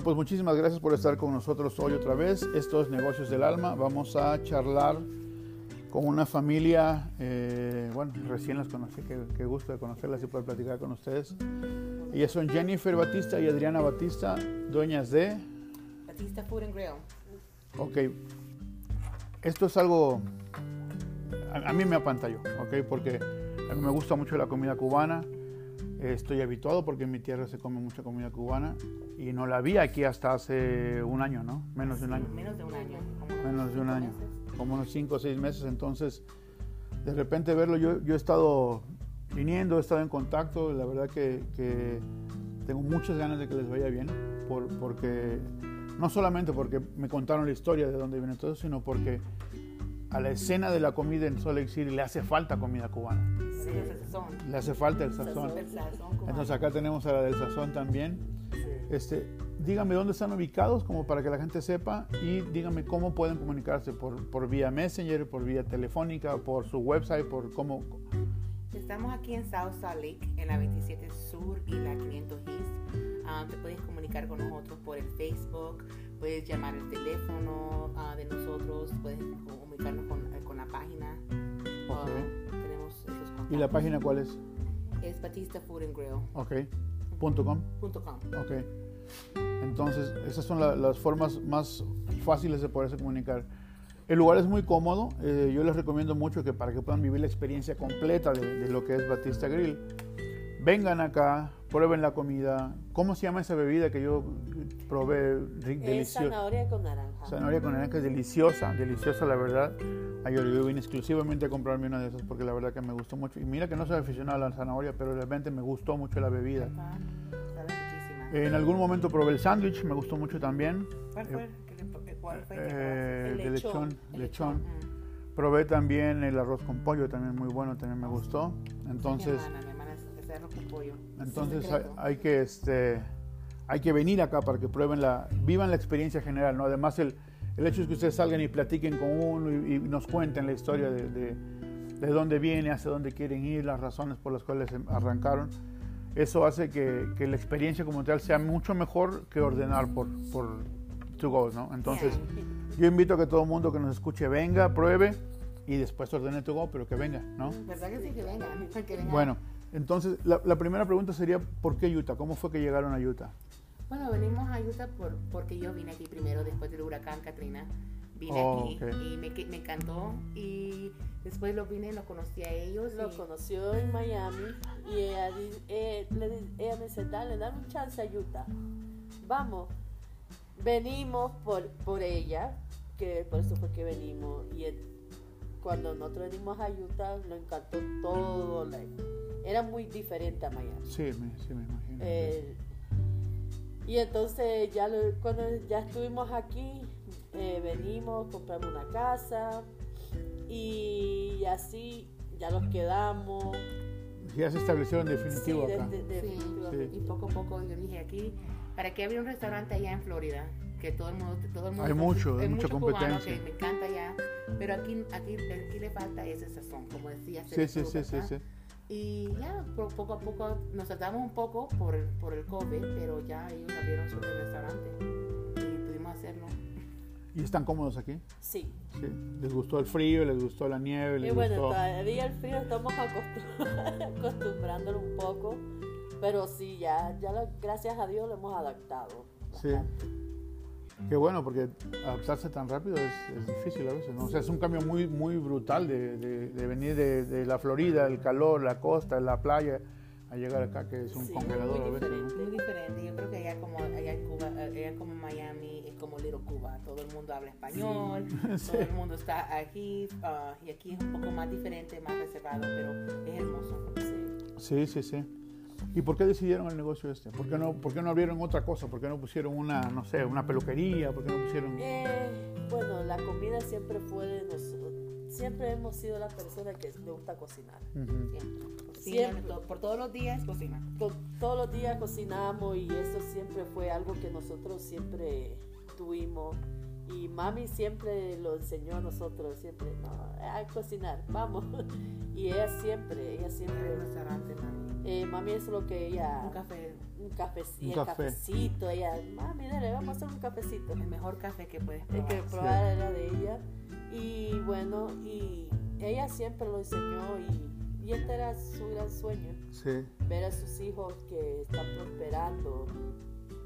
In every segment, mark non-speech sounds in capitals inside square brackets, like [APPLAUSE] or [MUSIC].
Bueno, pues muchísimas gracias por estar con nosotros hoy otra vez. Esto es Negocios del Alma. Vamos a charlar con una familia, eh, bueno, recién las conocí, qué, gusto de conocerlas y poder platicar con ustedes. Ellas son Jennifer Batista y Adriana Batista, dueñas de... Batista Food and Grill. Ok, esto es algo, a, mí me apantalló, ok, porque a mí me gusta mucho la comida cubana, estoy habituado porque en mi tierra se come mucha comida cubana y no la vi aquí hasta hace un año, ¿no? Menos de un año. Menos de un año. Menos de un año como unos 5 o 6 meses, entonces de repente verlo, yo, yo he estado viniendo, he estado en contacto, la verdad que, que tengo muchas ganas de que les vaya bien, por, porque no solamente porque me contaron la historia de dónde viene todo, sino porque a la escena de la comida en Salt Lake City le hace falta comida cubana. Sí, el sazón. Le hace falta el sazón. Entonces acá tenemos a la del sazón también. Este, dígame dónde están ubicados como para que la gente sepa y dígame cómo pueden comunicarse por, por vía Messenger, por vía telefónica, por su website, por cómo... Estamos aquí en South Salt Lake, en la 27 Sur y la 500 East. Ah, te puedes comunicar con nosotros por el Facebook, puedes llamar el teléfono uh, de nosotros, puedes comunicarnos con, eh, con la página. Ah, tenemos esos ¿Y la página cuál es? Es Batista Food and Grill. Ok. Punto .com. Punto .com. Ok. Entonces, esas son las formas más fáciles de poderse comunicar. El lugar es muy cómodo. Eh, yo les recomiendo mucho que para que puedan vivir la experiencia completa de, lo que es Batista Grill, vengan acá, prueben la comida. ¿Cómo se llama esa bebida que yo probé? Deliciosa. Zanahoria con naranja. Zanahoria con naranja es deliciosa, deliciosa la verdad. Ayer yo vine exclusivamente a comprarme una de esas porque la verdad que me gustó mucho. Y mira que no soy aficionado a la zanahoria, pero realmente me gustó mucho la bebida. En algún momento probé el sándwich, me gustó mucho también. ¿Cuál fue? ¿Cuál fue? Eh, de lechón. lechón. Mm. Probé también el arroz con pollo, también muy bueno, también me gustó. Entonces, entonces hay, que este, hay que venir acá para que prueben la, vivan la experiencia general, ¿no? Además el, el hecho es que ustedes salgan y platiquen con uno y, nos cuenten la historia de, de, de dónde viene, hacia dónde quieren ir, las razones por las cuales arrancaron eso hace que, que, la experiencia como tal sea mucho mejor que ordenar por, por to go, ¿no? Entonces, yo invito a que todo el mundo que nos escuche venga, pruebe y después ordene to go, pero que venga, ¿no? ¿Verdad que sí, que venga? Que venga. Bueno, entonces, la, la, primera pregunta sería, ¿por qué Utah? ¿Cómo fue que llegaron a Utah? Bueno, venimos a Utah por, porque yo vine aquí primero después del huracán Katrina vine oh, aquí y me, me, encantó y después lo vine, lo conocí a ellos. Lo conoció en Miami y ella, eh, ella me dice, dale, dame un chance a Utah. Vamos, venimos por, por ella, que por eso fue que venimos y cuando nosotros venimos a Utah nos encantó todo. Era muy diferente a Miami. Sí, me, sí, me imagino. Eh, y entonces ya cuando ya estuvimos aquí, eh, venimos, compramos una casa y así ya nos quedamos. Ya se establecieron definitivo acá. Y poco a poco yo dije aquí, ¿para qué había un restaurante allá en Florida? Que todo el mundo, todo el mundo hay mucho, hay mucha competencia. me encanta allá, pero aquí, aquí, aquí le falta ese sazón, como decía. Sí, sí, sí, sí, sí. Y ya, poco a poco nos tratamos un poco por, por el COVID, pero ya ellos abrieron su restaurante y pudimos hacerlo. ¿Y están cómodos aquí? Sí. sí. ¿Les gustó el frío? ¿Les gustó la nieve? y bueno, todavía el frío estamos [LAUGHS] acostumbrándolo un poco, pero sí, ya, ya gracias a Dios lo hemos adaptado. Sí. Qué bueno, porque adaptarse tan rápido es, difícil a veces, ¿no? O sea, es un cambio muy, muy brutal de, de, venir de, de, la Florida, el calor, la costa, la playa, a llegar acá, que es un congelador a veces. Muy diferente, yo creo que allá como, allá en Cuba, allá como Miami, es como Little Cuba, todo el mundo habla español, [LAUGHS] todo el mundo está aquí, ah, y aquí es un poco más diferente, más reservado, pero es hermoso. Sí, sí, sí. ¿Y por qué decidieron el negocio este? ¿Por qué no, por qué no abrieron otra cosa? ¿Por qué no pusieron una, no sé, una peluquería? ¿Por qué no pusieron...? Eh, bueno, la comida siempre fue de nosotros. Siempre hemos sido la persona que le gusta cocinar. siempre. por todos los días cocina. todos los días cocinamos y eso siempre fue algo que nosotros siempre tuvimos Y mami siempre lo enseñó a nosotros, siempre, no, a cocinar, vamos. [LAUGHS] Y ella siempre, ella siempre, el restaurante, mami. eh, mami es lo que ella, Un café, un cafecito, Un el café. cafecito, ella, mami, dale, vamos a hacer un cafecito. el mejor café que puedes El probar. que probar era de ella. Y bueno, y ella siempre lo enseñó y, y este era su gran sueño, Sí. ver a sus hijos que están prosperando.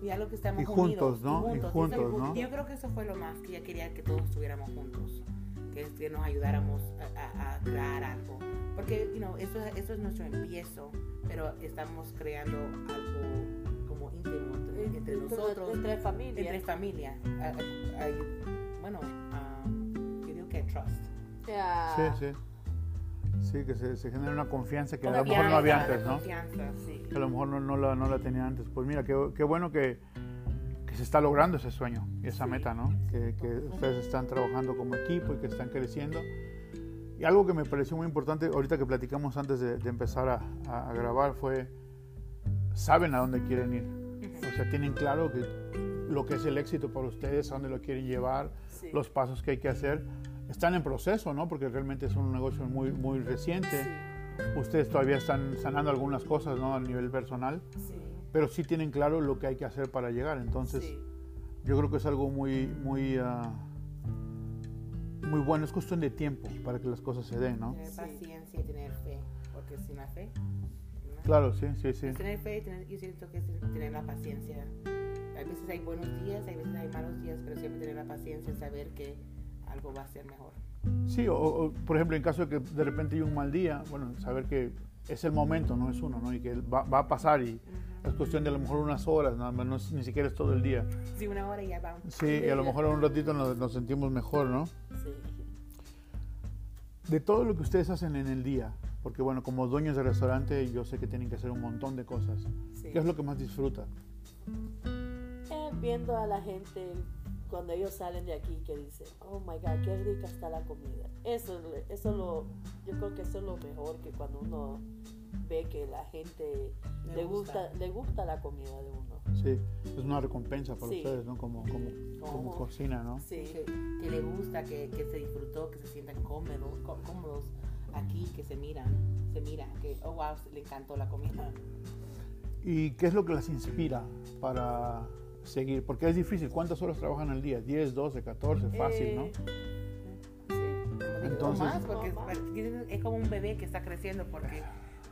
Y algo que estamos Y juntos, unidos, ¿no? Y juntos, Eso- ¿no? Yo creo que eso fue lo más que ella quería que todos estuviéramos juntos, que, que nos ayudáramos a, a- a crear algo. Porque, you know, eso, eso es nuestro empiezo, pero estamos creando algo como íntimo entre, entre nosotros, entre familia. entre familia. A- bueno, um, yo digo que trust. Ah, Sí, sí. Sí, que se, se genera una confianza que a Una lo mejor no había antes, ¿no? Confianza, sí. Que a lo mejor no, no la, no la tenía antes. Pues mira, qué, qué bueno que, que se está logrando ese sueño y esa Sí. meta, ¿no? Que, que ustedes están trabajando como equipo y que están creciendo. Y algo que me pareció muy importante, ahorita que platicamos antes de, de empezar a, a- a grabar, fue, saben a dónde quieren ir. O sea, tienen claro que lo que es el éxito para ustedes, a dónde lo quieren llevar, sí. los pasos que hay que hacer. Están en proceso, ¿no? Porque realmente es un negocio muy, muy reciente. Sí, Ustedes todavía están sanando algunas cosas, ¿no? A nivel personal, sí, pero sí tienen claro lo que hay que hacer para llegar. Entonces, sí. yo creo que es algo muy, muy, ah, muy bueno. Es cuestión de tiempo para que las cosas se den, ¿no? Tener paciencia y tener fe, porque sin la fe, ¿no? Claro, sí, sí, sí. Es tener fe, y tener, yo siento que es tener la paciencia. Hay veces hay buenos días, hay veces hay malos días, pero siempre tener la paciencia y saber que algo va a ser mejor. Sí, o, o, por ejemplo, en caso de que de repente hay un mal día, bueno, saber que es el momento, no es uno, ¿no? Y que va, va a pasar y es cuestión de a lo mejor unas horas, nada más, no es- ni siquiera es todo el día. Sí, una hora y ya vamos. Sí, y a lo mejor en un ratito nos, nos sentimos mejor, ¿no? sí. De todo lo que ustedes hacen en el día, porque bueno, como dueños de restaurante yo sé que tienen que hacer un montón de cosas. sí. ¿Qué es lo que más disfrutan? Eh, viendo a la gente cuando ellos salen de aquí que dicen, oh my god, qué rica está la comida. Eso, eso lo, yo creo que eso es lo mejor que cuando uno ve que la gente Le le gusta, gusta. le gusta la comida de uno. Sí, es una recompensa para Sí. ustedes, ¿no? Como, como, como cocina, ¿no? Sí, Que, que le gusta, que, que se disfrutó, que se sientan cómodos, có- cómodos aquí, que se miran, se miran, que, oh wow, le encantó la comida. ¿Y qué es lo que las inspira para seguir? Porque es difícil. ¿Cuántas horas trabajan al día? 10, 12, 14, fácil, ¿no? Eh, digo, Entonces- más, porque es- es como un bebé que está creciendo, porque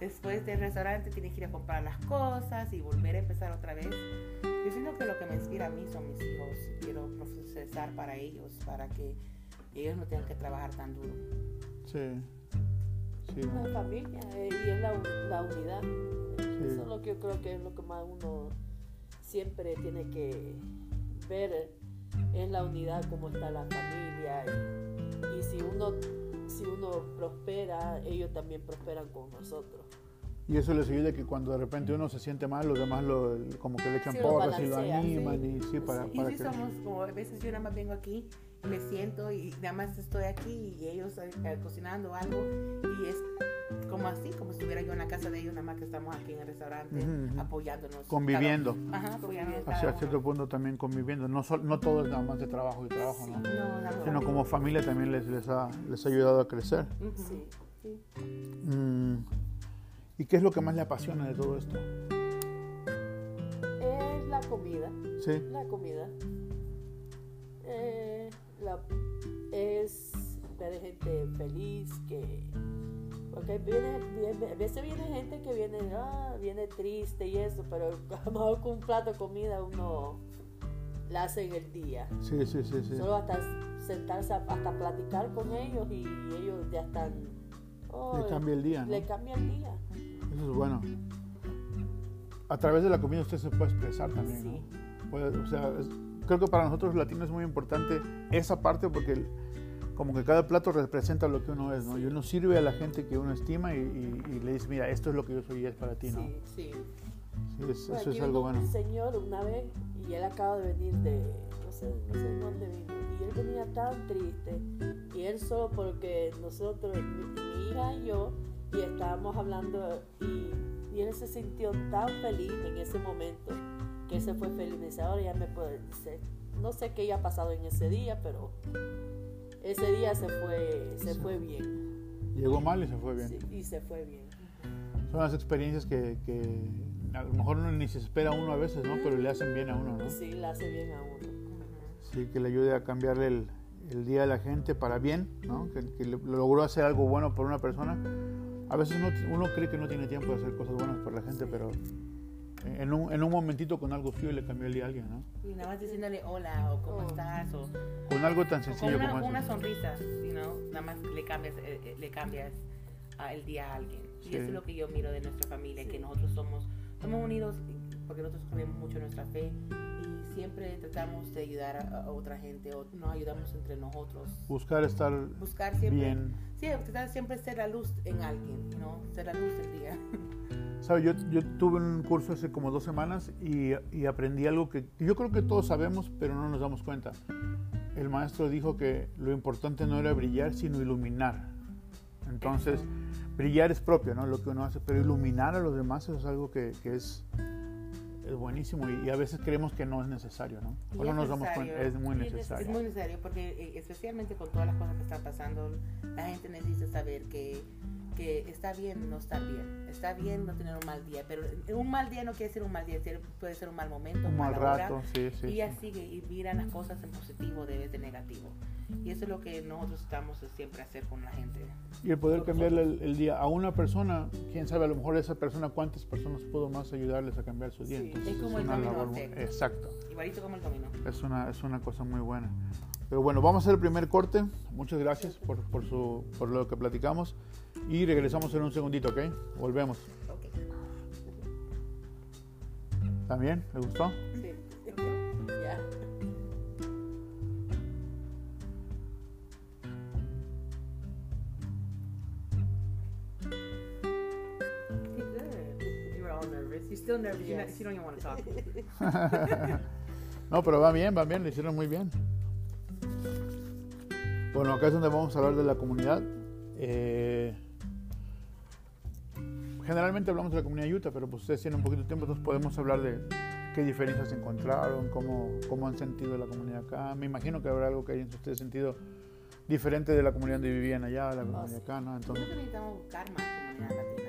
después del restaurante tienes que ir a comprar las cosas y volver a empezar otra vez. Yo siento que lo que me inspira a mí son mis hijos. Quiero procesar para ellos, para que ellos no tengan que trabajar tan duro. Sí. Sí. una familia eh, y es la, la unidad. Sí. Eso es lo que yo creo que es lo que más uno siempre tiene que ver, es la unidad, cómo está la familia. Y, y si uno si uno prospera, ellos también prosperan con nosotros. Y eso les ayuda que cuando de repente uno se siente mal, los demás lo, como que le echan Sí, lo porras y lo animan sí. y sí, para, Sí. Y para si que... somos, como a veces yo nada más vengo aquí, me siento y nada más estoy aquí y ellos eh, cocinando algo y es como así, como si estuviera yo en la casa de ellos, nada más que estamos aquí en el restaurante apoyándonos. Conviviendo. cada- Ajá, apoyándonos. Hacia cierto punto también conviviendo. No, sol- no todo es nada más de trabajo y trabajo, ¿no? No, nada Sino como familia también les, les, ha, les ha ayudado a crecer. Sí, sí. Mm, ¿Y qué es lo que más le apasiona de todo esto? Es la comida. Sí, La comida eh, la- es ver gente feliz que porque viene, viene- a veces viene gente que viene ah, viene triste y eso pero a lo mejor con un plato de comida uno la hace en el día sí, sí, sí. sí. solo hasta sentarse hasta platicar con ellos y ellos ya están oh, Le cambia el día, ¿no? le cambia el día Eso es bueno. A través de la comida usted se puede expresar también, Sí. ¿no? Puede- o sea, es- creo que para nosotros los latinos es muy importante esa parte porque el- como que cada plato representa lo que uno es, ¿no? Y uno sirve a la gente que uno estima y, y- y le dice, mira, esto es lo que yo soy y es para ti, ¿no? sí. Sí. Sí, es- Bueno, eso es algo bueno. un señor una vez y él acaba de venir de, no sé, no sé dónde vino, y él venía tan triste, y él solo porque nosotros, mi, mi hija y yo, y estábamos hablando, y, y él se sintió tan feliz en ese momento, que él se fue feliz, me dice, ahora ya me puedo, dice, no sé qué haya pasado en ese día, pero ese día se fue, se fue bien. Llegó mal y se fue bien. Sí, y se fue bien. Son las experiencias que, que a lo mejor uno ni se espera uno a veces, ¿no? Pero le hacen bien a uno, ¿no? Sí, le hace bien a uno. Sí, que le ayude a cambiarle el, el día a la gente para bien, ¿no? Que, que logró hacer algo bueno por una persona. A veces uno, uno cree que no tiene tiempo de hacer cosas buenas por la gente, pero en un, en un momentito con algo suyo le cambió el día a alguien, ¿no? Y nada más diciéndole hola o cómo Oh. estás o, Con algo tan o con sencillo una, como con una eso. sonrisa, you know, nada más le cambias, eh, eh, le cambias ah, el día a alguien. Sí. Y eso es lo que yo miro de nuestra familia, que nosotros somos, somos unidos porque nosotros creemos mucho en nuestra fe y siempre tratamos de ayudar a, a otra gente o nos ayudamos entre nosotros. Buscar estar Buscar siempre, bien. sí, tratar siempre ser la luz en alguien, ¿no? Ser la luz del día. [LAUGHS] ¿Sabe? Yo, yo tuve un curso hace como dos semanas y, y aprendí algo que yo creo que todos sabemos, pero no nos damos cuenta. El maestro dijo que lo importante no era brillar, sino iluminar. Entonces, brillar es propio, ¿no? Lo que uno hace, pero iluminar a los demás es algo que, que es, es buenísimo y, y a veces creemos que no es necesario, ¿no? O no es nos damos cuenta, es muy es necesario. Es muy necesario porque eh, especialmente con todas las cosas que están pasando, la gente necesita saber que, que está bien no estar bien. Está bien no tener un mal día, pero un mal día no quiere ser un mal día, puede ser un mal momento, Un mal mala hora, rato, sí, sí. y ya sí. sigue y miran las cosas en positivo de vez de negativo. Y eso es lo que nosotros estamos siempre a hacer con la gente. Y el poder cambiarle el, el día a una persona, quién sabe, a lo mejor esa persona, cuántas personas pudo más ayudarles a cambiar su día. Sí, Entonces, es como el una dominó labor. Exacto. Igualito como el dominó. Es una, es una cosa muy buena. Pero bueno, vamos a hacer el primer corte. Muchas gracias por, por, su, por lo que platicamos. Y regresamos en un segundito, ¿ok? Volvemos. Ok. ¿También? ¿Le gustó? Sí. Still nervous. You're not, Yes. you don't even want to talk. [LAUGHS] No, pero va bien, va bien, lo hicieron muy bien. Bueno, acá es donde vamos a hablar de la comunidad. Eh, generalmente hablamos de la comunidad Utah, pero pues ustedes tienen un poquito de tiempo, entonces podemos hablar de qué diferencias encontraron, cómo, cómo han sentido la comunidad acá. Me imagino que habrá algo que hayan ustedes sentido diferente de la comunidad donde vivían allá la comunidad sí. acá, ¿no? Creo Entonces, que necesitamos buscar más comunidad latina,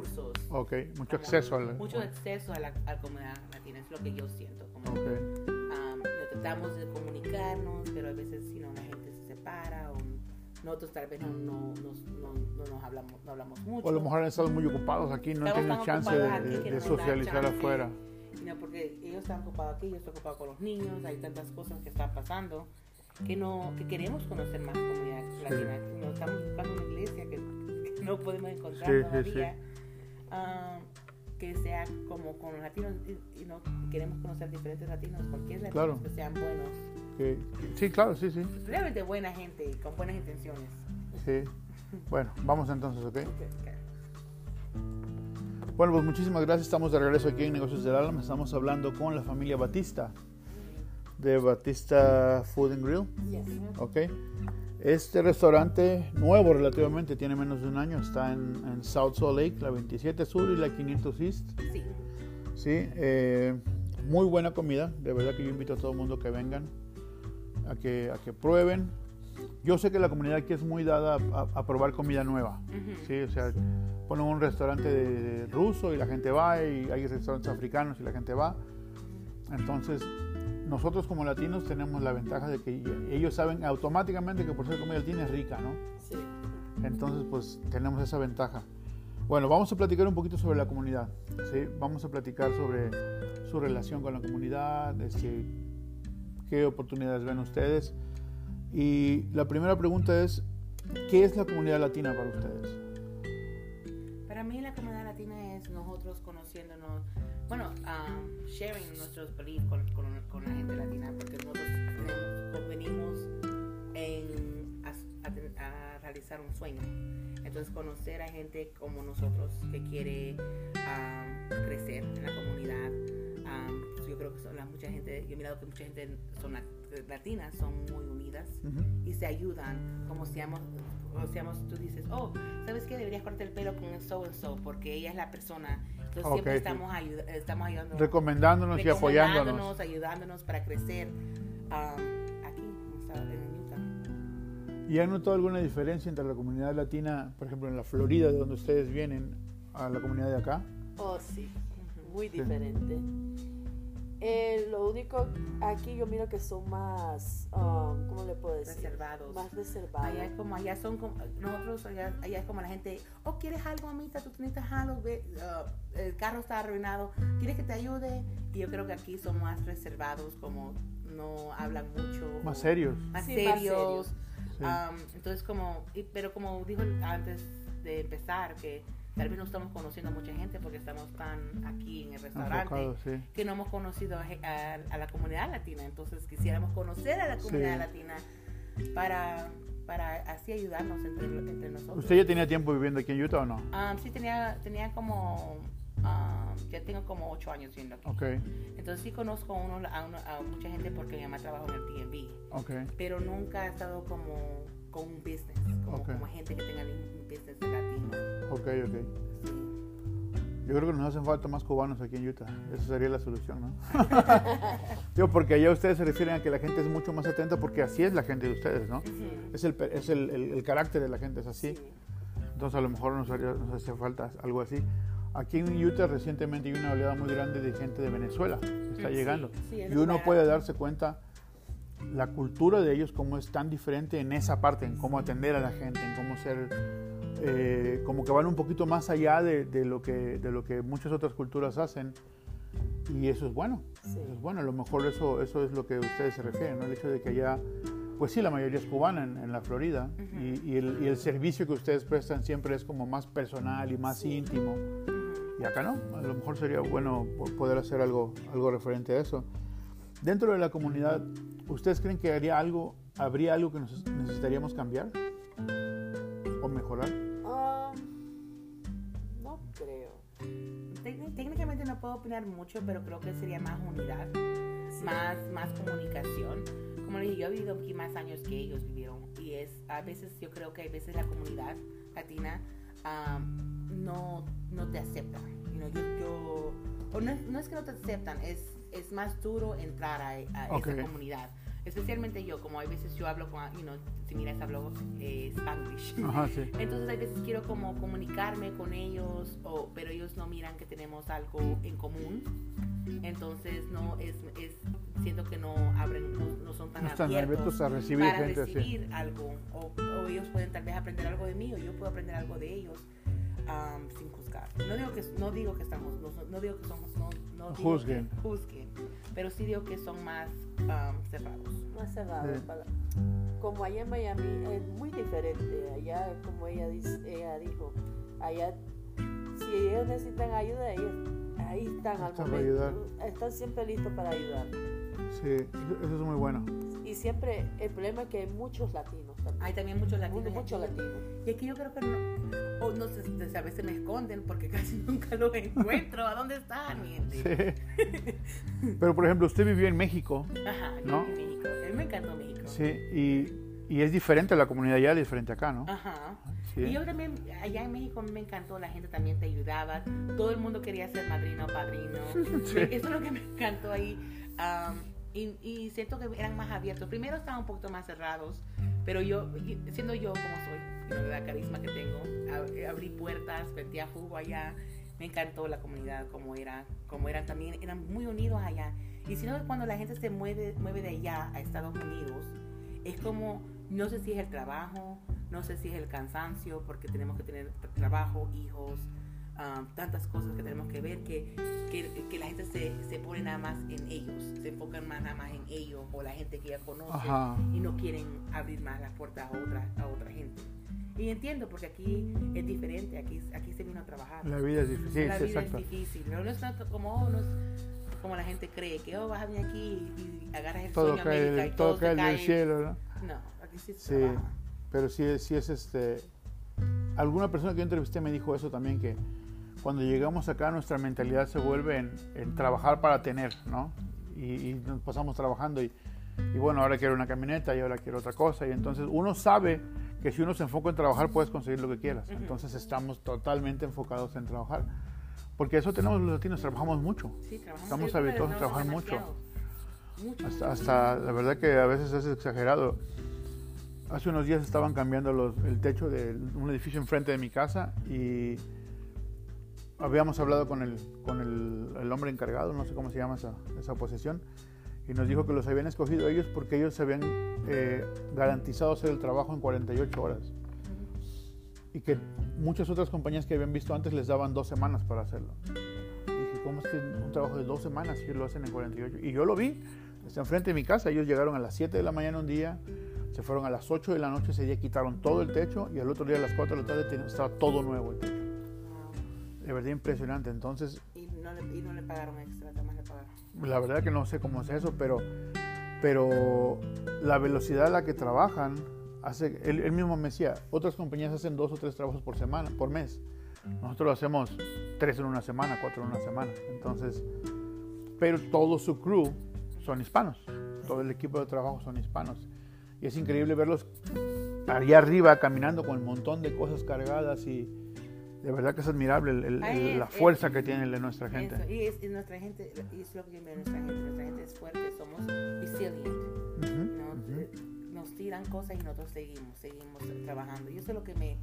recursos, ok, mucho acceso al... mucho acceso a la, a la comunidad latina, es lo que yo siento. Como, Ok. um, tratamos de comunicarnos, pero a veces si no, la gente se separa o nosotros tal vez no, no, no, no nos hablamos, no hablamos mucho. O a lo mejor han estado muy ocupados aquí, no Estamos chance de, de- socializar chance. afuera. No, porque ellos están ocupados aquí, yo estoy ocupado con los niños, hay tantas cosas que están pasando que no que queremos conocer más comunidad latina. No, estamos buscando una iglesia que, que [LAUGHS] no podemos encontrar Sí, sí, ah, que sea como con los latinos y, y no queremos conocer diferentes latinos, cualquier latinos Claro. que sean buenos, Que- que- sí, claro, sí, sí. realmente buena gente, con buenas intenciones. Sí. Bueno, vamos entonces, ¿ok? Ok. Bueno, pues muchísimas gracias. Estamos de regreso aquí en Negocios del Alma. Estamos hablando con la familia Batista de Batista Food and Grill, Yes. ¿ok? Este restaurante nuevo relativamente, tiene menos de un año, está en, en South Salt Lake, la 27 Sur y la 500 East. Sí, Sí, eh, muy buena comida. De verdad que yo invito a todo el mundo que vengan a que, a que prueben. Yo sé que la comunidad aquí es muy dada a, probar comida nueva. Sí, o sea, ponen un restaurante de, de ruso y la gente va, y hay restaurantes africanos y la gente va. Entonces, nosotros como latinos tenemos la ventaja de que ellos saben automáticamente que por ser comida latina es rica, ¿no? Sí. Entonces, pues tenemos esa ventaja. Bueno, vamos a platicar un poquito sobre la comunidad. ¿sí? Vamos a platicar sobre su relación con la comunidad, este, qué oportunidades ven ustedes. Y la primera pregunta es, ¿qué es la comunidad latina para ustedes? Para mí la comunidad latina es nosotros conociéndonos, bueno, um, sharing nuestros beliefs con, con, la gente latina, porque nosotros tenemos- venimos en, a, a a realizar un sueño. Entonces conocer a gente como nosotros que quiere um, crecer en la comunidad. Creo que son la, mucha gente, yo he mirado que mucha gente son lat- latinas, son muy unidas Ujú. y se ayudan, como seamos, como seamos, tú dices, oh, ¿sabes qué? Deberías cortar el pelo con so and so, porque ella es la persona Entonces Ok, siempre sí. estamos, ayuda- estamos ayudando. Recomendándonos y apoyándonos. recomendándonos, ayudándonos para crecer um, aquí en Utah. ¿Y han notado alguna diferencia entre la comunidad latina, por ejemplo, en la Florida, de donde ustedes vienen, a la comunidad de acá? Oh, sí, muy Sí. Eh, lo único, aquí yo miro que son más, um, ¿cómo le puedo decir? Reservados. Más reservados. Allá es como, allá son como, nosotros allá, allá es como la gente, oh, ¿quieres algo, mamita? Tú necesitas algo, Ve, uh, el carro está arruinado, ¿quieres que te ayude? Y yo creo que aquí son más reservados, como no hablan mucho. Más o serios. Más Sí, más serios. Sí. Um, entonces como, y- pero como dijo antes de empezar, que tal vez no estamos conociendo a mucha gente porque estamos tan aquí en el restaurante sí. que no hemos conocido a, a- a la comunidad latina. Entonces quisiéramos conocer a la comunidad Sí. latina para, para así ayudarnos entre, entre nosotros. ¿Usted ya tenía tiempo viviendo aquí en Utah o no? Um, sí, tenía, tenía como, um, ya tengo como ocho años viviendo aquí. Ok, Entonces sí conozco a, uno, a, uno- a mucha gente porque mi mamá trabajó en el DMV, ok. pero nunca he estado como con un business, como, Ok. como gente que tenga un business de latino. Ok, ok. Sí. Yo creo que nos hacen falta más cubanos aquí en Utah. Esa sería la solución, ¿no? [LAUGHS] Digo, porque allá ustedes se refieren a que la gente es mucho más atenta porque así es la gente de ustedes, ¿no? Ujú. Es el, es el, el- el carácter de la gente, es así. Sí. Entonces a lo mejor nos, haría- nos hace falta algo así. Aquí en Utah recientemente hay una oleada muy grande de gente de Venezuela que está Sí, llegando. sí, es y uno verdad. puede darse cuenta la cultura de ellos, cómo es tan diferente en esa parte, en cómo atender a la gente, en cómo ser, eh, como que van un poquito más allá de, de lo que, de lo que muchas otras culturas hacen. Y eso es bueno, Sí. eso es bueno. A lo mejor eso, eso es lo que ustedes se refieren, ¿no? El hecho de que allá, pues sí, la mayoría es cubana en, en la Florida y, y el, y el servicio que ustedes prestan siempre es como más personal y más Sí. íntimo. Y acá no, a lo mejor sería bueno po- poder hacer algo, algo referente a eso. Dentro de la comunidad, ¿ustedes creen que haría algo, habría algo que nos- necesitaríamos cambiar o mejorar? Um, no creo. Técni- Técnicamente no puedo opinar mucho, pero creo que sería más unidad, más, más comunicación. Como le dije, yo he vivido aquí más años que ellos vivieron y es a veces yo creo que a veces la comunidad latina am, no, no te acepta. You know, yo, yo- o no, es- no es que no te aceptan, es, es más duro entrar a, a Ok. esa comunidad. Especialmente yo, como hay veces yo hablo con, you know, si miras hablo eh, Spanglish. Ajá, sí. [LAUGHS] Entonces hay veces quiero como comunicarme con ellos, o, pero ellos no miran que tenemos algo en común. Entonces no es, es siento que no abren, no, no son tan No están abiertos, abiertos a recibir para gente recibir algo. O, o ellos pueden tal vez aprender algo de mí o yo puedo aprender algo de ellos am, sin juzgar. No digo que no digo que estamos, no, no digo que somos, no, no digo Juzguen. que juzguen, pero sí digo que son más am, cerrados. Más cerrado. Sí. para- como allá en Miami es muy diferente. Allá, como ella, dice, ella dijo, allá, si ellos necesitan ayuda, ellos ahí están al Están para momento. Están siempre listos para ayudar. Sí, eso es muy bueno. Siempre, el problema es que hay muchos latinos también. Hay también muchos latinos. Muchos, latinos. Y es que yo creo que no, o no sé, a veces me esconden porque [LAUGHS] casi nunca los encuentro. ¿A dónde están, mi gente? Sí. [LAUGHS] Pero por ejemplo, usted vivió en México, Ajá, ¿No? en México. A mí me encantó México. sí, y, y es diferente la comunidad allá, diferente acá, ¿no? Ajá. Sí. Y yo también, allá en México me encantó, la gente también te ayudaba, todo el mundo quería ser madrino o padrino. [LAUGHS] Sí. Eso es lo que me encantó ahí. Am, y, siento que eran más abiertos. Primero estaban un poquito más cerrados, pero yo, siendo yo como soy, la carisma que tengo, ab- abrí puertas, vendía jugo allá. Me encantó la comunidad, como era, como eran también, eran muy unidos allá. Y sino que cuando la gente se mueve, mueve de allá a Estados Unidos, es como, no sé si es el trabajo, no sé si es el cansancio, porque tenemos que tener tra- trabajo, hijos, ah, tantas cosas que tenemos que ver, que, que, que la gente se, se pone nada más en ellos, se enfocan más nada más en ellos o la gente que ya conoce Ajá. y no quieren abrir más las puertas a otra, a otra gente. Y entiendo, porque aquí es diferente, aquí, aquí se vino a trabajar. La vida es difícil, la vida exacto. es difícil, no, no es tanto como, oh, no es como la gente cree, que oh, vas a venir aquí y, y agarras el Todo sueño América cae, y todo se cae del cae. cielo, ¿no? No, aquí sí se Sí, trabaja. pero sí, sí es este. Alguna persona que yo entrevisté me dijo eso también, que cuando llegamos acá nuestra mentalidad se vuelve en, en trabajar para tener, ¿no? Y, y nos pasamos trabajando y, y bueno, ahora quiero una camioneta y ahora quiero otra cosa. Y entonces uno sabe que si uno se enfoca en trabajar puedes conseguir lo que quieras. Entonces estamos totalmente enfocados en trabajar. Porque eso tenemos los latinos, trabajamos mucho. Sí, trabajamos. Estamos habituados a trabajar. Mucho. Hasta, hasta la verdad que a veces es exagerado. Hace unos días estaban cambiando los- el techo de un edificio enfrente de mi casa y habíamos hablado con el, con el, hombre encargado, no sé cómo se llama esa, esa posesión, y nos dijo que los habían escogido ellos porque ellos se habían eh, garantizado hacer el trabajo en 48 horas y que muchas otras compañías que habían visto antes les daban dos semanas para hacerlo. Y dije, ¿cómo es un trabajo de dos semanas si lo hacen en 48? Y yo lo vi, está enfrente de mi casa, ellos llegaron a las 7 de la mañana un día, se fueron a las 8 de la noche, ese día quitaron todo el techo y al otro día a las 4 de la tarde estaba todo nuevo el techo. De verdad impresionante. Entonces, Y no, le, y no le pagaron extra, más le pagaron. la verdad que no sé cómo es eso, pero, pero la velocidad a la que trabajan, hace, él, él mismo me decía, otras compañías hacen dos o tres trabajos por semana, por mes. Nosotros lo hacemos tres en una semana, cuatro en una semana. Entonces, pero todo su crew son hispanos. Todo el equipo de trabajo son hispanos. Y es increíble verlos allá arriba caminando con un montón de cosas cargadas y de verdad que es admirable el- el- el- la fuerza que tiene de nuestra gente. Eso, Y, es, y nuestra gente, y es lo que yo nuestra gente, nuestra gente es fuerte, somos resilient. Ujú, ¿no? ujú. Eh, Nos tiran cosas y nosotros seguimos, seguimos trabajando. Y eso es lo que me,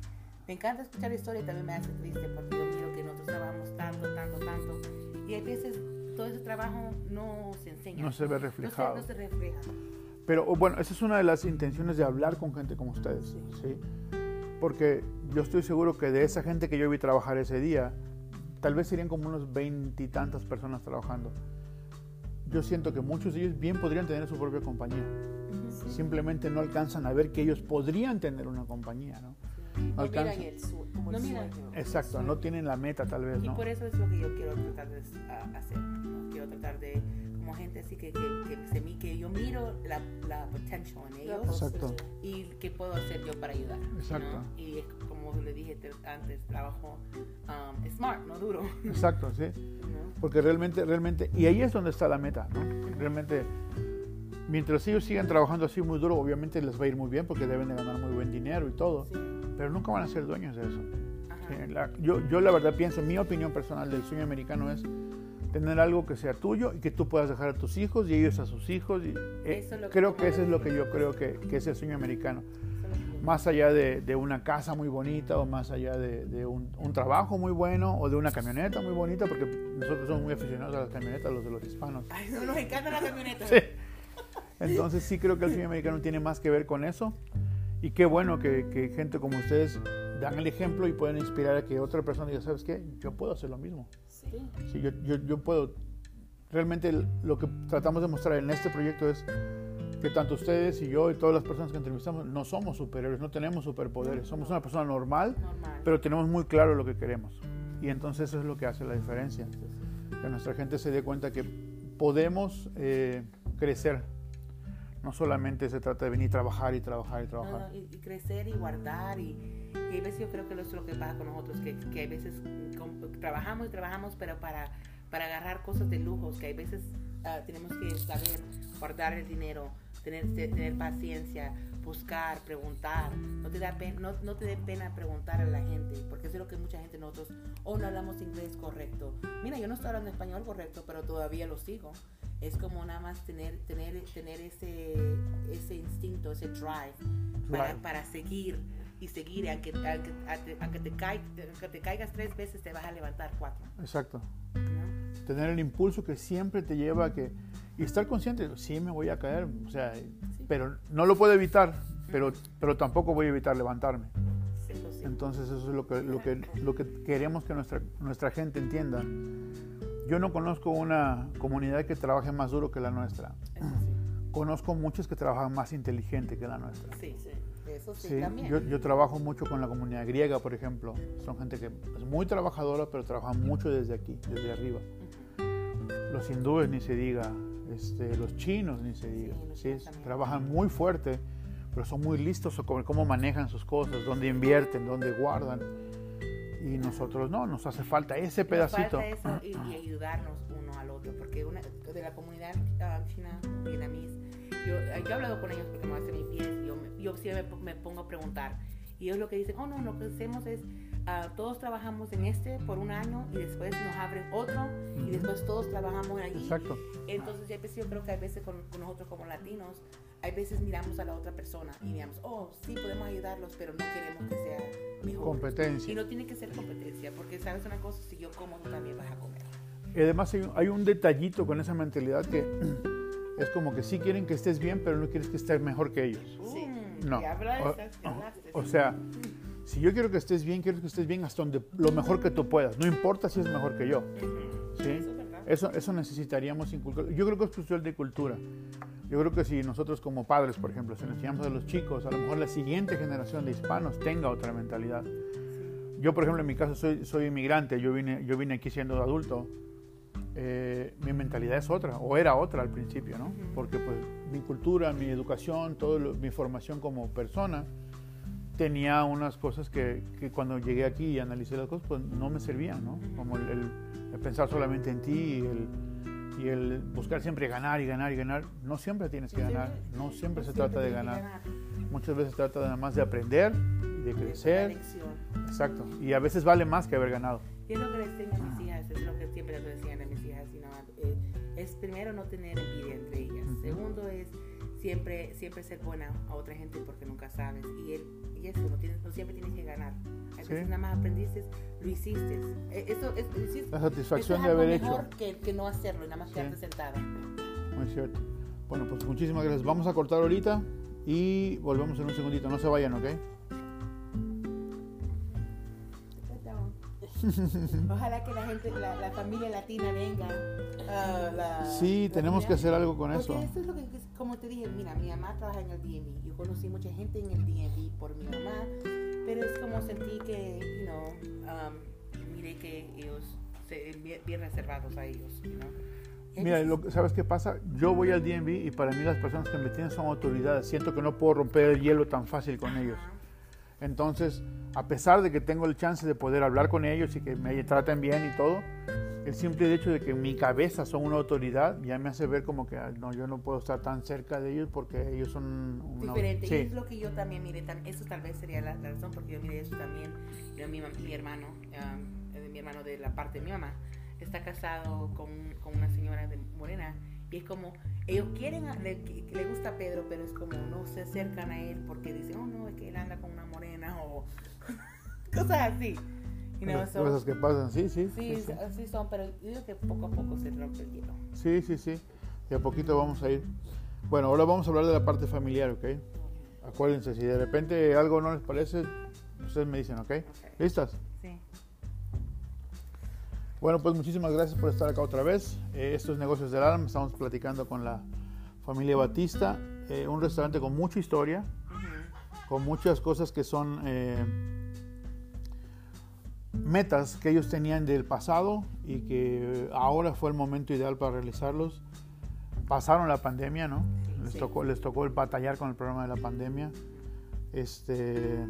me encanta escuchar la historia y también me hace triste porque yo miro que nosotros trabajamos tanto, tanto, tanto. Y hay veces todo ese trabajo no se enseña. No se ve No se, reflejado. no se refleja. Pero oh, bueno, esa es una de las intenciones de hablar con gente como ustedes, ¿sí? Porque yo estoy seguro que de esa gente que yo vi trabajar ese día, tal vez serían como unos veintitantas personas trabajando. Yo siento que muchos de ellos bien podrían tener su propia compañía. Simplemente no alcanzan a ver que ellos podrían tener una compañía, ¿no? No miran alcanzan. el su- como No el miran. sueño. Exacto, no tienen la meta tal vez, Y ¿no? por eso es lo que yo quiero tratar de hacer. ¿no? Quiero tratar de, como gente así que, que, que, se mi- que yo miro la, la potential en ellos Exacto. y qué puedo hacer yo para ayudar. ¿no? Exacto. Y es como le dije te- antes, trabajo um, smart, no duro. Exacto, sí. Porque realmente, realmente, y ahí es donde está la meta, ¿no? Realmente, mientras ellos sigan trabajando así muy duro, obviamente les va a ir muy bien porque deben de ganar muy buen dinero y todo, Sí. Pero nunca van a ser dueños de eso. Sí, la- yo, yo la verdad pienso, mi opinión personal del sueño americano es tener algo que sea tuyo y que tú puedas dejar a tus hijos y ellos a sus hijos. Y, eh, es que creo tú que eso es lo que yo creo que, que es el sueño americano. Que Más allá de, de una casa muy bonita o más allá de, de un, un trabajo muy bueno o de una camioneta muy bonita, porque nosotros somos muy aficionados a las camionetas, los de los hispanos. Ay, no, nos encanta la camioneta. Sí. Entonces sí creo que el sueño americano tiene más que ver con eso. Y qué bueno que, que gente como ustedes dan el ejemplo y pueden inspirar a que otra persona diga, ¿sabes qué? Yo puedo hacer lo mismo. Sí. Sí, yo, yo, yo puedo. Realmente lo que tratamos de mostrar en este proyecto es que tanto ustedes y yo y todas las personas que entrevistamos no somos superhéroes, no tenemos superpoderes. Somos una persona normal, Normal. pero tenemos muy claro lo que queremos. Y entonces eso es lo que hace la diferencia. Que nuestra gente se dé cuenta que podemos eh, crecer. No solamente se trata de venir a trabajar y trabajar y No, trabajar. no, y, y crecer y guardar y, y a veces yo creo que eso es lo que pasa con nosotros que, que hay veces com- trabajamos y trabajamos pero para para agarrar cosas de lujos que hay veces ah, tenemos que saber guardar el dinero tener te- tener paciencia buscar preguntar. No te da pena no, no te dé pena preguntar a la gente porque eso es lo que mucha gente nosotros o no hablamos inglés correcto. Mira yo no estoy hablando español correcto pero todavía lo sigo. Es como nada más tener tener tener ese ese instinto ese drive para, para seguir y seguir. Aunque, aunque, aunque- te caig- aunque te caigas tres veces te vas a levantar cuatro. Exacto. ¿no? Tener el impulso que siempre te lleva a que... Y estar consciente, sí me voy a caer, o sea, pero no lo puedo evitar, pero, pero tampoco voy a evitar levantarme. Sí. Entonces eso es lo que, lo que, lo que queremos que nuestra, nuestra gente entienda. Yo no conozco una comunidad que trabaje más duro que la nuestra. Conozco muchos que trabajan más inteligente que la nuestra. Sí, sí. Eso sí, Sí, también. yo, yo trabajo mucho con la comunidad griega, por ejemplo. Son gente que es muy trabajadora, pero trabaja mucho desde aquí, desde arriba. Los hindúes ni se diga, este, los chinos ni se diga. Sí, también. trabajan muy fuerte, pero son muy listos con cómo manejan sus cosas, dónde invierten, dónde guardan. Y nosotros no, nos hace falta ese Nos pedacito. falta eso y, y ayudarnos uno al otro, porque una, de la comunidad ah, china vietnamís, yo, ah, yo he hablado con ellos porque me hacen mis pies yo, yo siempre me pongo a preguntar. Y ellos lo que dicen, oh no, lo que hacemos es ah, todos trabajamos en este por un año y después nos abren otro y después todos trabajamos ahí. Exacto. Entonces, ya yo creo que hay veces con, con nosotros como latinos, hay veces miramos a la otra persona y miramos, oh, sí, podemos ayudarlos, pero no queremos que sea mejor. Competencia. Y no tiene que ser competencia, porque sabes una cosa, si yo como, tú también vas a comer. Y además hay, un- hay un detallito con esa mentalidad que [CLEARS THROAT] es como que sí quieren que estés bien, pero no quieres que estés mejor que ellos. Sí. Mm, No. O, o sea, si yo quiero que estés bien, quiero que estés bien hasta donde lo mejor que tú puedas. No importa si es mejor que yo. ¿sí? Eso. Eso, necesitaríamos inculcar. Yo creo que es cuestión de cultura. Yo creo que si nosotros como padres, por ejemplo, si nos enseñamos a los chicos, a lo mejor la siguiente generación de hispanos tenga otra mentalidad. Yo, por ejemplo, en mi caso soy, soy inmigrante, yo vine, yo vine aquí siendo adulto. Eh, mi mentalidad es otra, o era otra al principio, ¿no? Porque pues mi cultura, mi educación, todo lo- mi formación como persona tenía unas cosas que, que cuando llegué aquí y analicé las cosas, pues no me servían, ¿no? Como el, el- el pensar solamente en ti y el, y el buscar siempre ganar y ganar y ganar. No siempre tienes que ganar, no siempre se trata de ganar. Muchas veces se trata nada más de aprender, de crecer. Exacto. Y a veces vale más que haber ganado. Y es lo que les enseño a mis hijas, es lo que siempre les decían a mis hijas. eh, es primero no tener envidia entre ellas. Segundo es siempre, siempre ser buena a otra gente porque nunca sabes. Y, el, y eso, no, tienes, no siempre tienes que ganar. A Sí. veces nada más aprendiste, lo hiciste. Eh, Eso es, lo hiciste. La satisfacción Eso de es haber algo hecho. mejor que, que no hacerlo y nada más Sí. quedarte sentada. Muy cierto. Bueno, pues muchísimas gracias. Vamos a cortar ahorita y volvemos en un segundito. No se vayan, ¿ok? Ojalá que la gente, la, la familia latina venga. ah, la- Sí, la tenemos que comunidad. hacer algo con Porque eso. esto es lo que, como te dije, mira, mi mamá trabaja en el DMV. Yo conocí mucha gente en el DMV por mi mamá, pero es como sentí que, you know, um, miré que ellos, se, bien, reservados a ellos, you know. Mira, lo que- ¿sabes qué pasa? Yo voy al DMV y para mí las personas que me tienen son autoridades. Siento que no puedo romper el hielo tan fácil con ellos. Entonces, a pesar de que tengo el chance de poder hablar con ellos y que me traten bien y todo, el simple hecho de que en mi cabeza son una autoridad ya me hace ver como que ah, no, yo no puedo estar tan cerca de ellos porque ellos son una... diferente. Sí. Y es lo que yo también tam- eso tal vez sería la, razón porque yo miré eso también. Yo, mi, mi hermano, um, mi hermano de la parte de mi mamá, está casado con, con una señora de morena y es como, ellos quieren, le, le gusta a Pedro, pero es como no se acercan a él porque dicen, oh no, es que él anda con una morena o cosas así. You know, Las so- cosas que pasan, sí, sí. sí, sí, sí. así son, pero yo digo que poco a poco se rompe el hielo. Sí, sí, sí. Y a poquito vamos a ir. Bueno, ahora vamos a hablar de la parte familiar, ¿ok? Acuérdense, si de repente algo no les parece, ustedes me dicen, ¿ok? ¿Listas? Sí. Bueno, pues muchísimas gracias por estar acá otra vez. Eh, esto es Negocios del Alma, estamos platicando con la familia Batista, eh, un restaurante con mucha historia, con muchas cosas que son eh, metas que ellos tenían del pasado y que ahora fue el momento ideal para realizarlos. Pasaron la pandemia, ¿no? Les, Sí. tocó, les tocó el batallar con el problema de la pandemia. Este,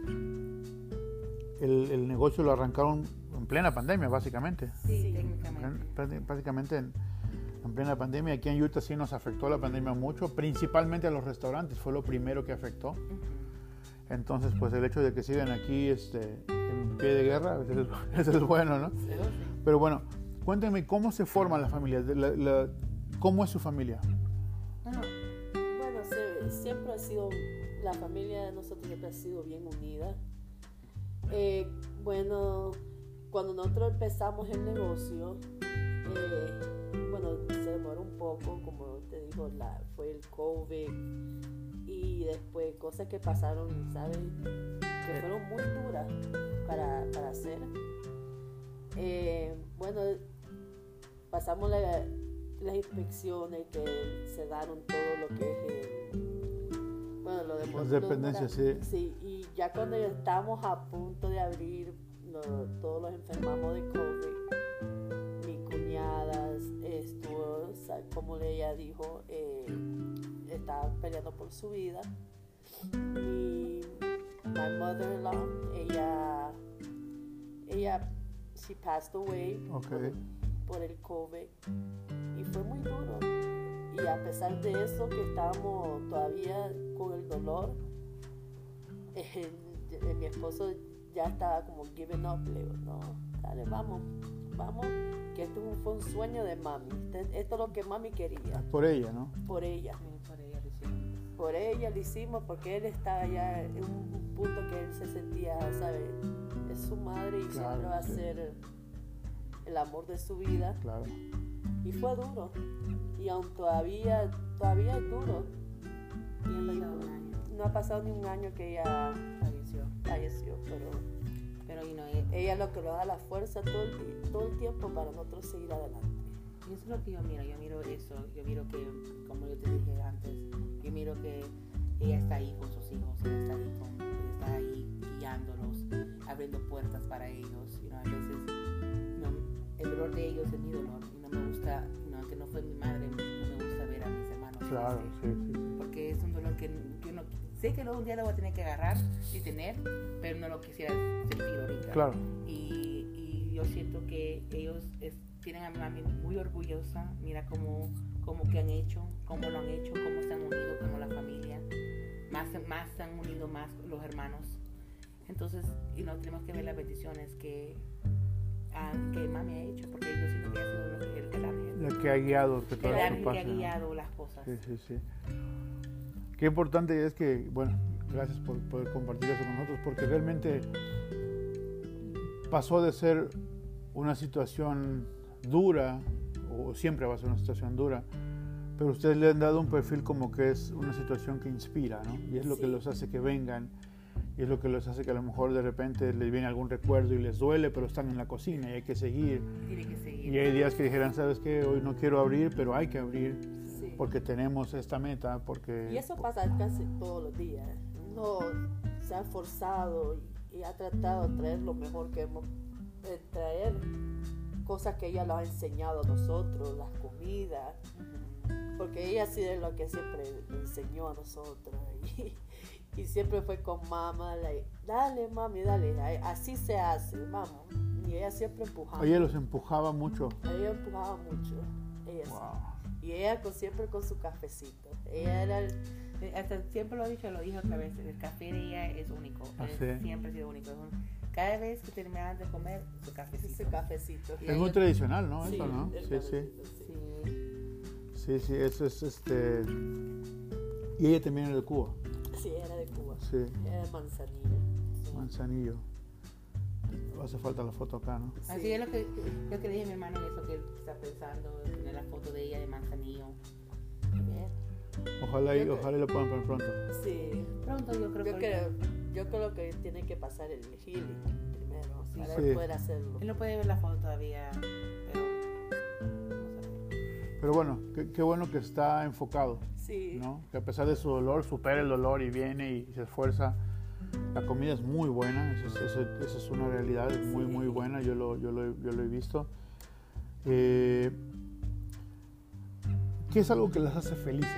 el, el negocio lo arrancaron en plena pandemia, básicamente. Sí, técnicamente. Prácti- Prácticamente en, en plena pandemia. Aquí en Utah sí nos afectó la pandemia mucho, principalmente a los restaurantes, fue lo primero que afectó. Entonces, pues el hecho de que sigan aquí este, en pie de guerra, eso es, [LAUGHS] eso es bueno, ¿no? Pero bueno, cuéntenme cómo se forma la familia, de la- la- cómo es su familia. Bueno, Bueno, se- siempre ha sido, la familia de nosotros siempre ha sido bien unida. Eh, bueno, cuando nosotros empezamos el negocio, eh, bueno, se demoró un poco, como te digo, la, fue el COVID y después cosas que pasaron, ¿sabes? Que fueron muy duras para, para hacer. Eh, bueno, pasamos la- las inspecciones que se daron todo lo que es el, bueno, lo de Las dependencias, sí. Sí, y ya cuando ya estábamos a punto de abrir, no, todos los enfermamos de COVID. Estuvo, o sea, como ella dijo, eh, estaba peleando por su vida. Mi my mother-in-law, ella, ella, she passed away por, por el COVID y fue muy duro. Y a pesar de eso, que estábamos todavía con el dolor, [LAUGHS] eh, mi esposo ya estaba como giving up. Le digo, no, dale, vamos, vamos, que esto fue un sueño de mami. Esto es lo que mami quería, Por ella, ¿no? por ella. Sí, por ella lo hicimos. Por ella lo hicimos porque él estaba ya en un punto que él se sentía, ¿sabe? Es su madre y Claro, siempre va a sí. ser el amor de su vida. Claro. Y fue duro. Y aún todavía, todavía es duro. Y Y ha pasado un año. no ha pasado ni un año que ella Falleció. falleció, pero Pero, you know, eh, ella es lo que nos da la fuerza todo el, todo el tiempo para nosotros seguir adelante. Y eso es lo que yo miro, yo miro eso, yo miro que, como yo te dije antes, yo miro que ella está ahí con sus hijos, ella está ahí, con, ella está ahí guiándolos, abriendo puertas para ellos, y no, a veces no, el dolor de ellos es mi dolor, y no me gusta, no, aunque no fue mi madre, no me gusta ver a mis hermanos Claro, sí, sí. sí. porque es un dolor que sé que luego un día lo voy a tener que agarrar y tener, pero no lo quisiera sentir ahorita Claro. y, y yo siento que ellos es- tienen a mi mami muy orgullosa, mira cómo, cómo que han hecho, cómo lo han hecho, cómo se han unido como la familia, más, más se han unido más los hermanos. Entonces, y no tenemos que ver las bendiciones que, ah, que mami ha hecho, porque yo siento que ha sido lo- el, el ángel, La que ha guiado que el ángel que ha guiado las cosas. Sí, sí, sí. Qué importante es que, bueno, gracias por poder compartir eso con nosotros, porque realmente pasó de ser una situación dura, o siempre va a ser una situación dura, pero ustedes le han dado un perfil como que es una situación que inspira, ¿no? Y es lo que Sí. los hace que vengan, y es lo que los hace que a lo mejor de repente les viene algún recuerdo y les duele, pero están en la cocina y hay que seguir. Tiene que seguir. Y hay días que dijeran, ¿sabes qué? Hoy no quiero abrir, pero hay que abrir Sí. Porque tenemos esta meta, porque... Y eso pasa casi todos los días. Uno se ha esforzado y, y ha tratado de traer lo mejor que hemos, de traer cosas que ella nos ha enseñado a nosotros, las comidas, porque ella sí es lo que siempre enseñó a nosotros. Y, [LAUGHS] y siempre fue con mamá, like, dale mami, dale, así se hace, vamos. Y ella siempre empujaba. Ella los empujaba mucho. Ella empujaba mucho. Ella. Wow. Y ella con, siempre con su cafecito. Ella era el, Eh, Hasta siempre lo he dicho, lo dije otra vez, el café de ella es único, Ah, es- sí. siempre ha sido único. Es un- cada vez que terminaban de comer, su cafecito. ese cafecito. Es muy tradicional, ¿no? Sí, Eso, ¿no? el Sí, sí. cafecito, sí. Sí, Sí, sí, eso es este... Y ella también era de Cuba. Sí, era de Cuba. Sí, Era de Manzanillo. Manzanillo. Hace falta la foto acá, ¿no? Así Sí. es lo que, lo que dije a mi hermano y es lo que él está pensando, tener la foto de ella de Manzanillo. Ojalá y, ojalá y lo puedan poner pronto. Sí. Pronto yo creo Yo que creo, yo creo que tiene que pasar el healing primero Sí. para Sí. poder hacerlo. él no puede ver la foto todavía, pero. Pero bueno, qué, qué bueno que está enfocado, Sí. ¿no? Que a pesar de su dolor, supera el dolor y viene y se esfuerza. La comida es muy buena, eso es, eso- eso es una realidad, es muy, muy buena, yo lo, yo lo, he- yo lo he visto. Eh, ¿Qué es algo que las hace felices?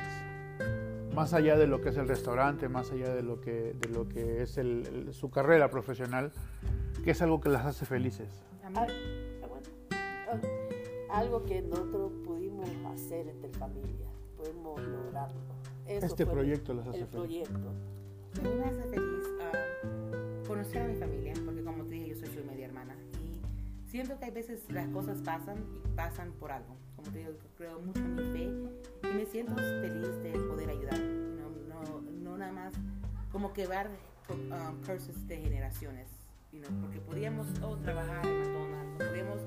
Más allá de lo que es el restaurante, más allá de lo que, de lo que es el- el- su carrera profesional, ¿qué es algo que las hace felices? Ah, ah, bueno, algo que nosotros pudimos hacer entre familia, pudimos lograrlo. Eso Este proyecto las hace el felices. proyecto. A mí me hace feliz conocer a mi familia, porque como te dije, yo soy su media hermana. Y siento que hay veces las cosas pasan y pasan por algo. Como te digo, creo mucho en mi fe y me siento feliz de poder ayudar. No, no, no nada más como quebrar um, curses de generaciones. you know, porque podíamos oh, trabajar en McDonald's, podíamos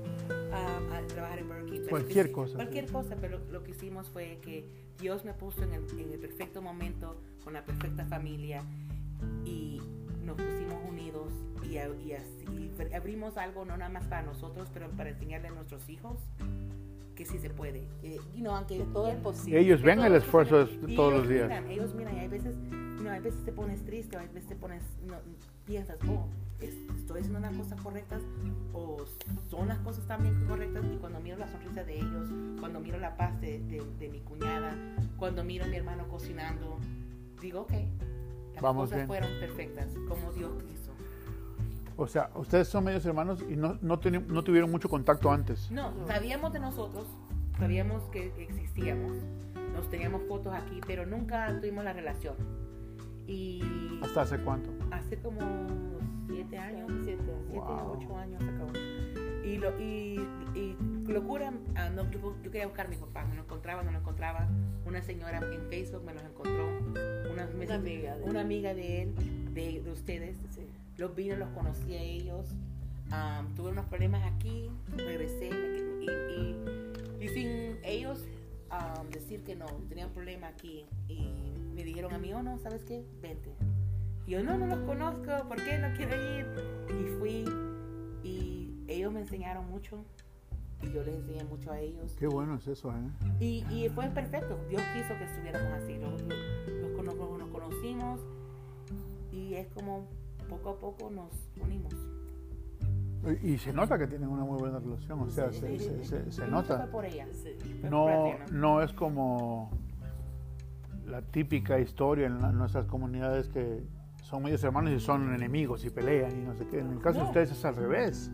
ah, trabajar en Burger King, Cualquier cosa, Cualquier sí. cosa, pero lo que hicimos fue que Dios me puso en el, en el perfecto momento, con la perfecta familia, y nos pusimos unidos y, y así abrimos algo no nada más para nosotros, pero para enseñarle a nuestros hijos que sí se puede. Eh, you know, aunque Que todo es posible. Ellos que ven el es esfuerzo posible. todos los días. Miran, ellos miran, y hay veces, no, hay veces te pones triste, hay veces te pones, no, piensas, oh, es- estoy haciendo las cosas correctas o son las cosas también correctas. Y cuando miro la sonrisa de ellos, cuando miro la paz de, de- de mi cuñada, cuando miro a mi hermano cocinando, digo, ok, las Vamos cosas bien. fueron perfectas, como Dios quiso. O sea, ustedes son medios hermanos y no, no, teni- no tuvieron mucho contacto antes. No, sabíamos de nosotros, sabíamos que existíamos, nos teníamos fotos aquí, pero nunca tuvimos la relación. Y ¿Hasta hace cuánto? hace como siete años, ocho años acabó. Y, lo, y, y locura, ah, no, yo, yo quería buscar a mi papá, no lo encontraba, no lo encontraba. Una señora en Facebook me los encontró, una, me- Una amiga de una amiga de él, de, de ustedes. Sí. Los vino, los conocí a ellos. Am, tuve unos problemas aquí, regresé y, y- y sin ellos am, decir que no, tenían problemas aquí. Y me dijeron a mí, oh no, ¿sabes qué? Vente. Y yo, no, no los conozco, ¿por qué no quiero ir? Y fui y ellos me enseñaron mucho y yo les enseñé mucho a ellos. Qué bueno es eso, ¿eh? Y, y fue perfecto. Dios quiso que estuviéramos así. Los, cono- nos conocimos y es como poco a poco nos unimos. Y, y se nota que tienen una muy buena relación, o sea, Sí. se, se- se- se Y mucho nota. fue por ella. Sí. No, no es como la típica historia en la- nuestras comunidades que son medios hermanos y son enemigos y pelean y no sé qué. En el caso de No. ustedes es al revés.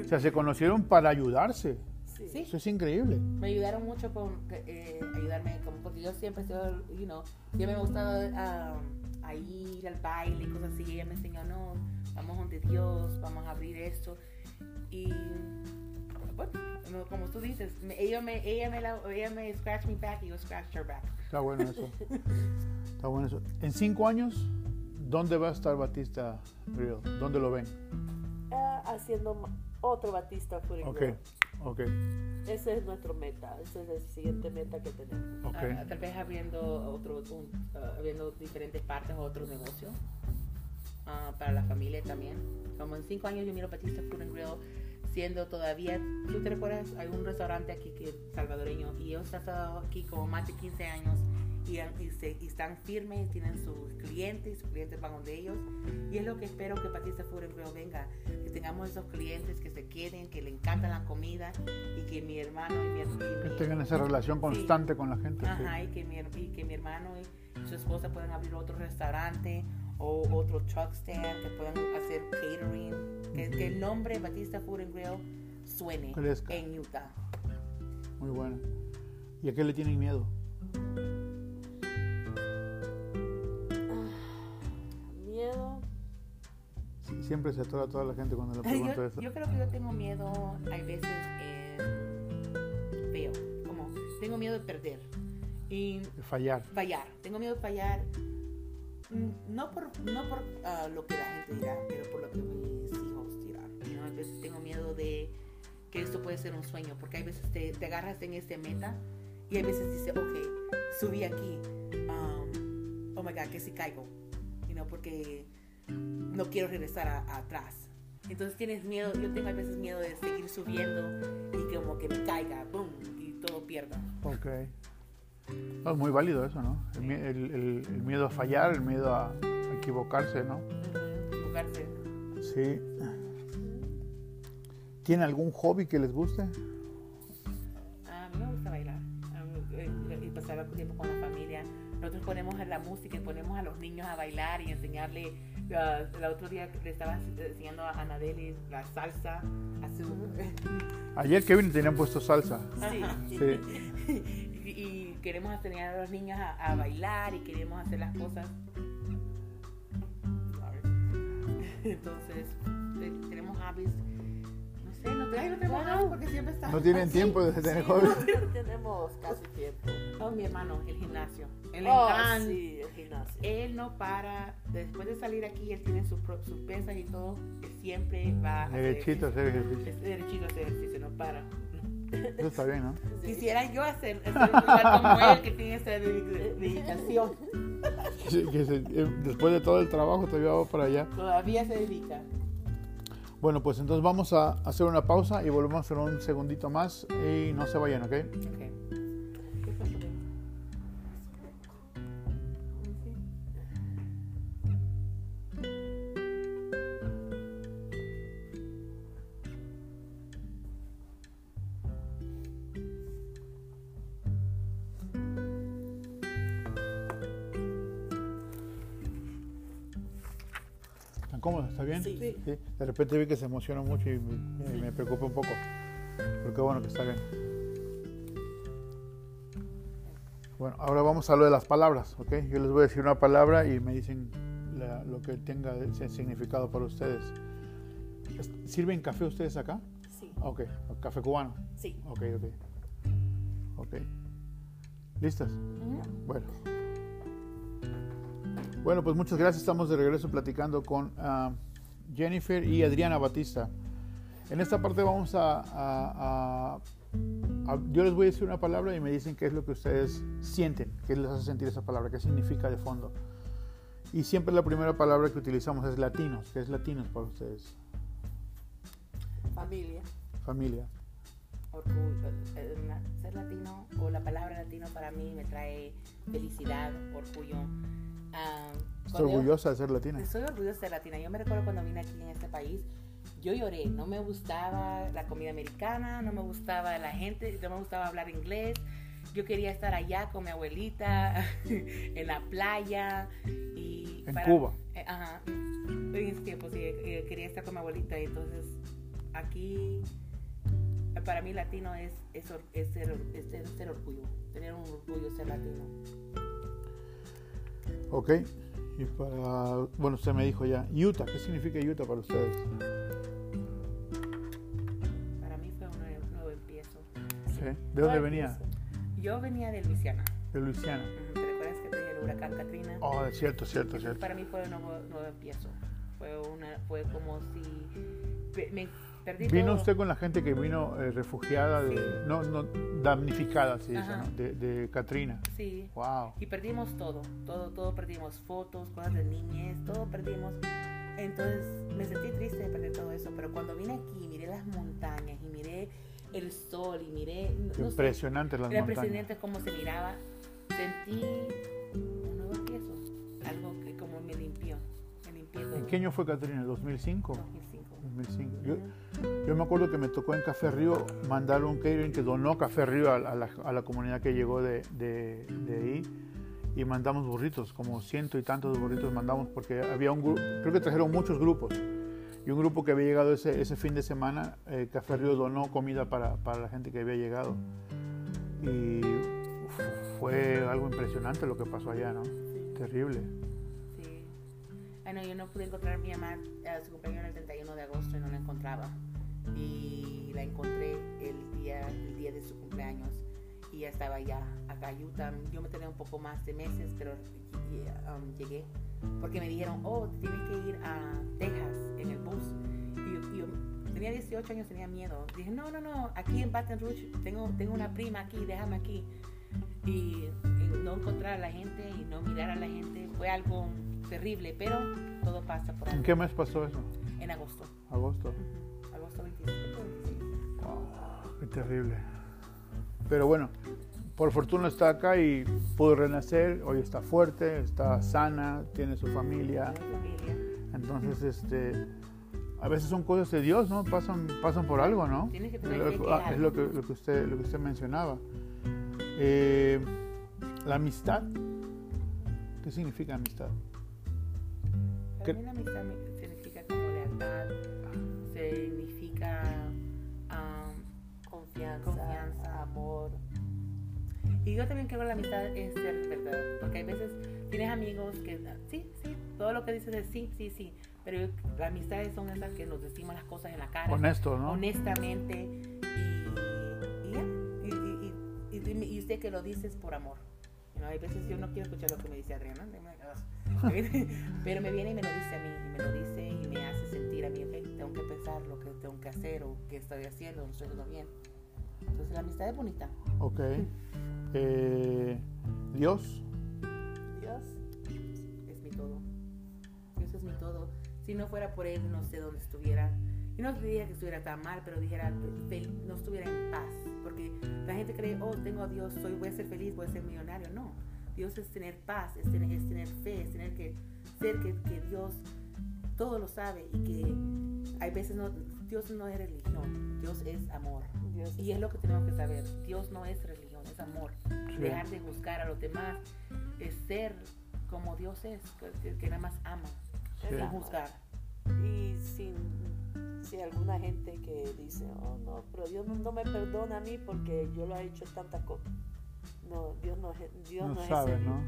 O sea, se conocieron para ayudarse. Sí. Sí. Eso es increíble. Me ayudaron mucho con eh, ayudarme, como, porque yo siempre, he sido, you know, siempre me ha gustado ah, a ir al baile y cosas así. Ella me enseñó, no, vamos donde Dios, vamos a abrir esto. Y bueno, no, como tú dices, me- ella me, ella me, la, ella me back y yo scratched her back. Está bueno eso. Está bueno eso. En cinco años, ¿dónde va a estar Batista Grill? ¿Dónde lo ven? Ah, haciendo otro Batista Food and Ok, Grill. ok, Ese es nuestro meta. Ese es el siguiente meta que tenemos. ok. Ah, tal vez abriendo otro, un- ah, abriendo diferentes partes, otro negocio ah, para la familia también. Como en cinco años yo miro Batista Food and Grill siendo todavía, ¿tú te recuerdas? Hay un restaurante aquí que salvadoreño y ellos han estado aquí como más de 15 años y, y se- y están firmes, tienen sus clientes, sus clientes van donde ellos y es lo que espero que Batista Food and Grill venga, que tengamos esos clientes que se queden, que le encanta la comida y que mi hermano y mi, y Que tengan esa relación constante con la gente. sí. Ajá, y que mi, y que mi hermano y su esposa puedan abrir otro restaurante o otro truck stand, que puedan hacer catering, que, que el nombre Batista Food and Grill suene Crezca. en Utah. Muy bueno. ¿Y a qué le tienen? Miedo. Siempre se atora toda la gente cuando le pregunto Yo, eso. yo creo que yo tengo miedo, hay veces, en feo, como tengo miedo de perder y De fallar. fallar, tengo miedo de fallar, mm, no por, no por ah, lo que la gente dirá, pero por lo que mis hijos dirán. Know, A veces tengo miedo de que esto puede ser un sueño, porque hay veces te, te agarras en este meta y hay veces dices, ok, subí aquí, um, oh my god, que si caigo, you know, porque no quiero regresar a- a atrás. Entonces tienes miedo, yo tengo a veces miedo de seguir subiendo y que como que me caiga, boom, y todo pierda. Ok. Es muy válido eso, ¿no? El, mie- el- el- el miedo a fallar, el miedo a equivocarse, ¿no? Equivocarse. Sí. ¿Tiene algún hobby que les guste? A mí me gusta bailar eh, y pasar tiempo con la familia. Nosotros ponemos la música y ponemos a los niños a bailar y enseñarle. Ah, el otro día le estaba enseñando a Anadeli la salsa. A su, [LAUGHS] Ayer Kevin tenían puesto salsa. Sí. Sí. [LAUGHS] y, y queremos enseñar a los niños a, a bailar y queremos hacer las cosas. [LAUGHS] Entonces, te- tenemos hobbies. No sé, no, ay, no tenemos Bueno. hobbies porque siempre estamos. No tienen tiempo de tener hobby. No [LAUGHS] tenemos casi tiempo. Oh, mi hermano, el gimnasio. Él Oh, encanta. sí, el gimnasio. Él no para, después de salir aquí, él tiene sus, sus pesas y todo, él siempre va a hacer Derechito hacer ejercicio. ejercicio. Es derechito hacer ejercicio, no para. Eso está bien, ¿no? [LAUGHS] Sí. Quisiera yo hacer, hacer como él, que tiene esa dedi- dedicación. Sí, que se- eh, después de todo el trabajo todavía va para allá. Todavía se dedica. Bueno, pues entonces vamos a hacer una pausa y volvemos en un segundito más y no se vayan, ¿ok? Ok. ¿Está bien? Sí. Sí. De repente vi que se emocionó mucho y me, me preocupé un poco. Pero qué bueno que está bien. Bueno, ahora vamos a lo de las palabras, ¿ok? Yo les voy a decir una palabra y me dicen la- lo que tenga ese significado para ustedes. Es- ¿Sirven café ustedes acá? Sí, Ok, café cubano. sí. Ok, ok. Ok. ¿Listas? Bueno. Bueno, pues muchas gracias. Estamos de regreso platicando con ah, Jennifer y Adriana Batista. En esta parte vamos a, a- a- a- Yo les voy a decir una palabra y me dicen qué es lo que ustedes sienten, qué les hace sentir esa palabra, qué significa de fondo. Y siempre la primera palabra que utilizamos es latinos. ¿Qué es latinos para ustedes? Familia. Familia. Orgullo, eh, ser latino o la palabra latino para mí me trae felicidad, orgullo. Ah, ¿Estás cuando yo- orgullosa de ser latina? Soy orgullosa de ser latina. Yo me recuerdo cuando vine aquí en este país, yo lloré. No me gustaba la comida americana, no me gustaba la gente, no me gustaba hablar inglés. Yo quería estar allá con mi abuelita, [LAUGHS] en la playa. Y En Cuba. eh, ajá. En ese tiempo, sí, eh, quería estar con mi abuelita. Y entonces, aquí, eh, para mí, latino es, es, ser, es ser orgullo. Tener un orgullo ser latino. Ok. Y para. Bueno, usted me dijo ya. Utah. ¿Qué significa Utah para ustedes? Para mí fue un nuevo, nuevo empiezo. Sí. ¿De dónde venía? Yo venía de Luisiana. De Luisiana. ¿Te recuerdas que tenía el huracán Katrina? Oh, es cierto, cierto, cierto. Para mí fue un nuevo, nuevo empiezo. Fue, una, fue como si me perdí Vino todo. usted con la gente que vino eh, refugiada, de, Sí. no, no, damnificada, se dice. ¿no? de, de Katrina. Sí. Wow. Y perdimos todo, todo, todo perdimos, fotos, cosas de niñez, todo perdimos. Entonces me sentí triste de perder todo eso, pero cuando vine aquí, miré las montañas y miré el sol y miré... no- no sé, Impresionante las Era montañas. impresionante cómo se miraba. Sentí un nuevo empiezo, algo que como me limpió, me limpió. ¿En qué año fue Katrina? ¿2005? 2005. 2005. Yo, me acuerdo que me tocó en Café Río mandar un catering que donó Café Río a, la, a la comunidad que llegó de, ahí y mandamos burritos, como ciento y tantos burritos mandamos porque había un grupo, creo que trajeron muchos grupos y un grupo que había llegado ese, fin de semana, eh, Café Río donó comida para, la gente que había llegado y fue algo impresionante lo que pasó allá, ¿no? Terrible. Sí. Ah, no, yo no pude encontrar a mi mamá a su cumpleaños el 31 de agosto y no la encontraba. Y la encontré el día, el día de su cumpleaños. Y ya estaba ya acá Utah. Yo me tenía un poco más de meses, pero um, llegué. Porque me dijeron, oh, tienes que ir a Texas en el bus. Y yo, y yo tenía 18 años, tenía miedo. Dije, no, no, no, aquí en Baton Rouge tengo, tengo una prima aquí, déjame aquí. Y, y no encontrar a la gente y no mirar a la gente fue algo terrible, pero todo pasa por ¿En algo. qué mes pasó eso? En agosto. Agosto. Agosto 25. 25. Qué terrible. Pero bueno, por fortuna está acá y pudo renacer. Hoy está fuerte, está sana, tiene su familia. Mi familia. Entonces, este, a veces son cosas de Dios, ¿no? Pasan, pasan por algo, ¿no? Tienes que tener Lo- fe que ah, es lo que, lo que usted, lo que usted mencionaba. Eh, la amistad. ¿Qué significa amistad? Para ¿Qué- mí la amistad significa como lealtad, significa um, Confianza, Confianza. amor. Y yo también creo que la amistad es ser verdad, porque hay veces tienes amigos que, sí, sí, todo lo que dices es sí, sí, sí, pero las amistades son esas que nos decimos las cosas en la cara, Honesto, ¿no? honestamente, y, y ya, y, y- y- y- y usted que lo dices por amor. Know, hay veces yo no quiero escuchar lo que me dice Adriana, [LAUGHS] pero me viene y me lo dice a mí, y me lo dice y me hace sentir a mí, tengo que pensar lo que tengo que hacer o qué estoy haciendo, lo estoy haciendo bien. Entonces la amistad es bonita. Ok. Eh, Dios. Dios. es mi todo. Dios es mi todo. Si no fuera por Él, no sé dónde estuviera. Y no diría que estuviera tan mal, pero dijera, no estuviera en paz. Porque la gente cree, oh, tengo a Dios, soy, voy a ser feliz, voy a ser millonario. No. Dios es tener paz, es tener, es tener fe, es tener que ser que, que Dios todo lo sabe y que hay veces no, Dios no es religión, Dios es amor. Dios Y es lo que tenemos que saber. Dios no es religión, es amor. Sí. Dejar de buscar a los demás es ser como Dios es, que, que nada más ama, es sin juzgar. Y sin, si alguna gente que dice, oh no, pero Dios no, no me perdona a mí porque yo lo he hecho tantas cosas. No, Dios no Dios No no es ese, ¿no?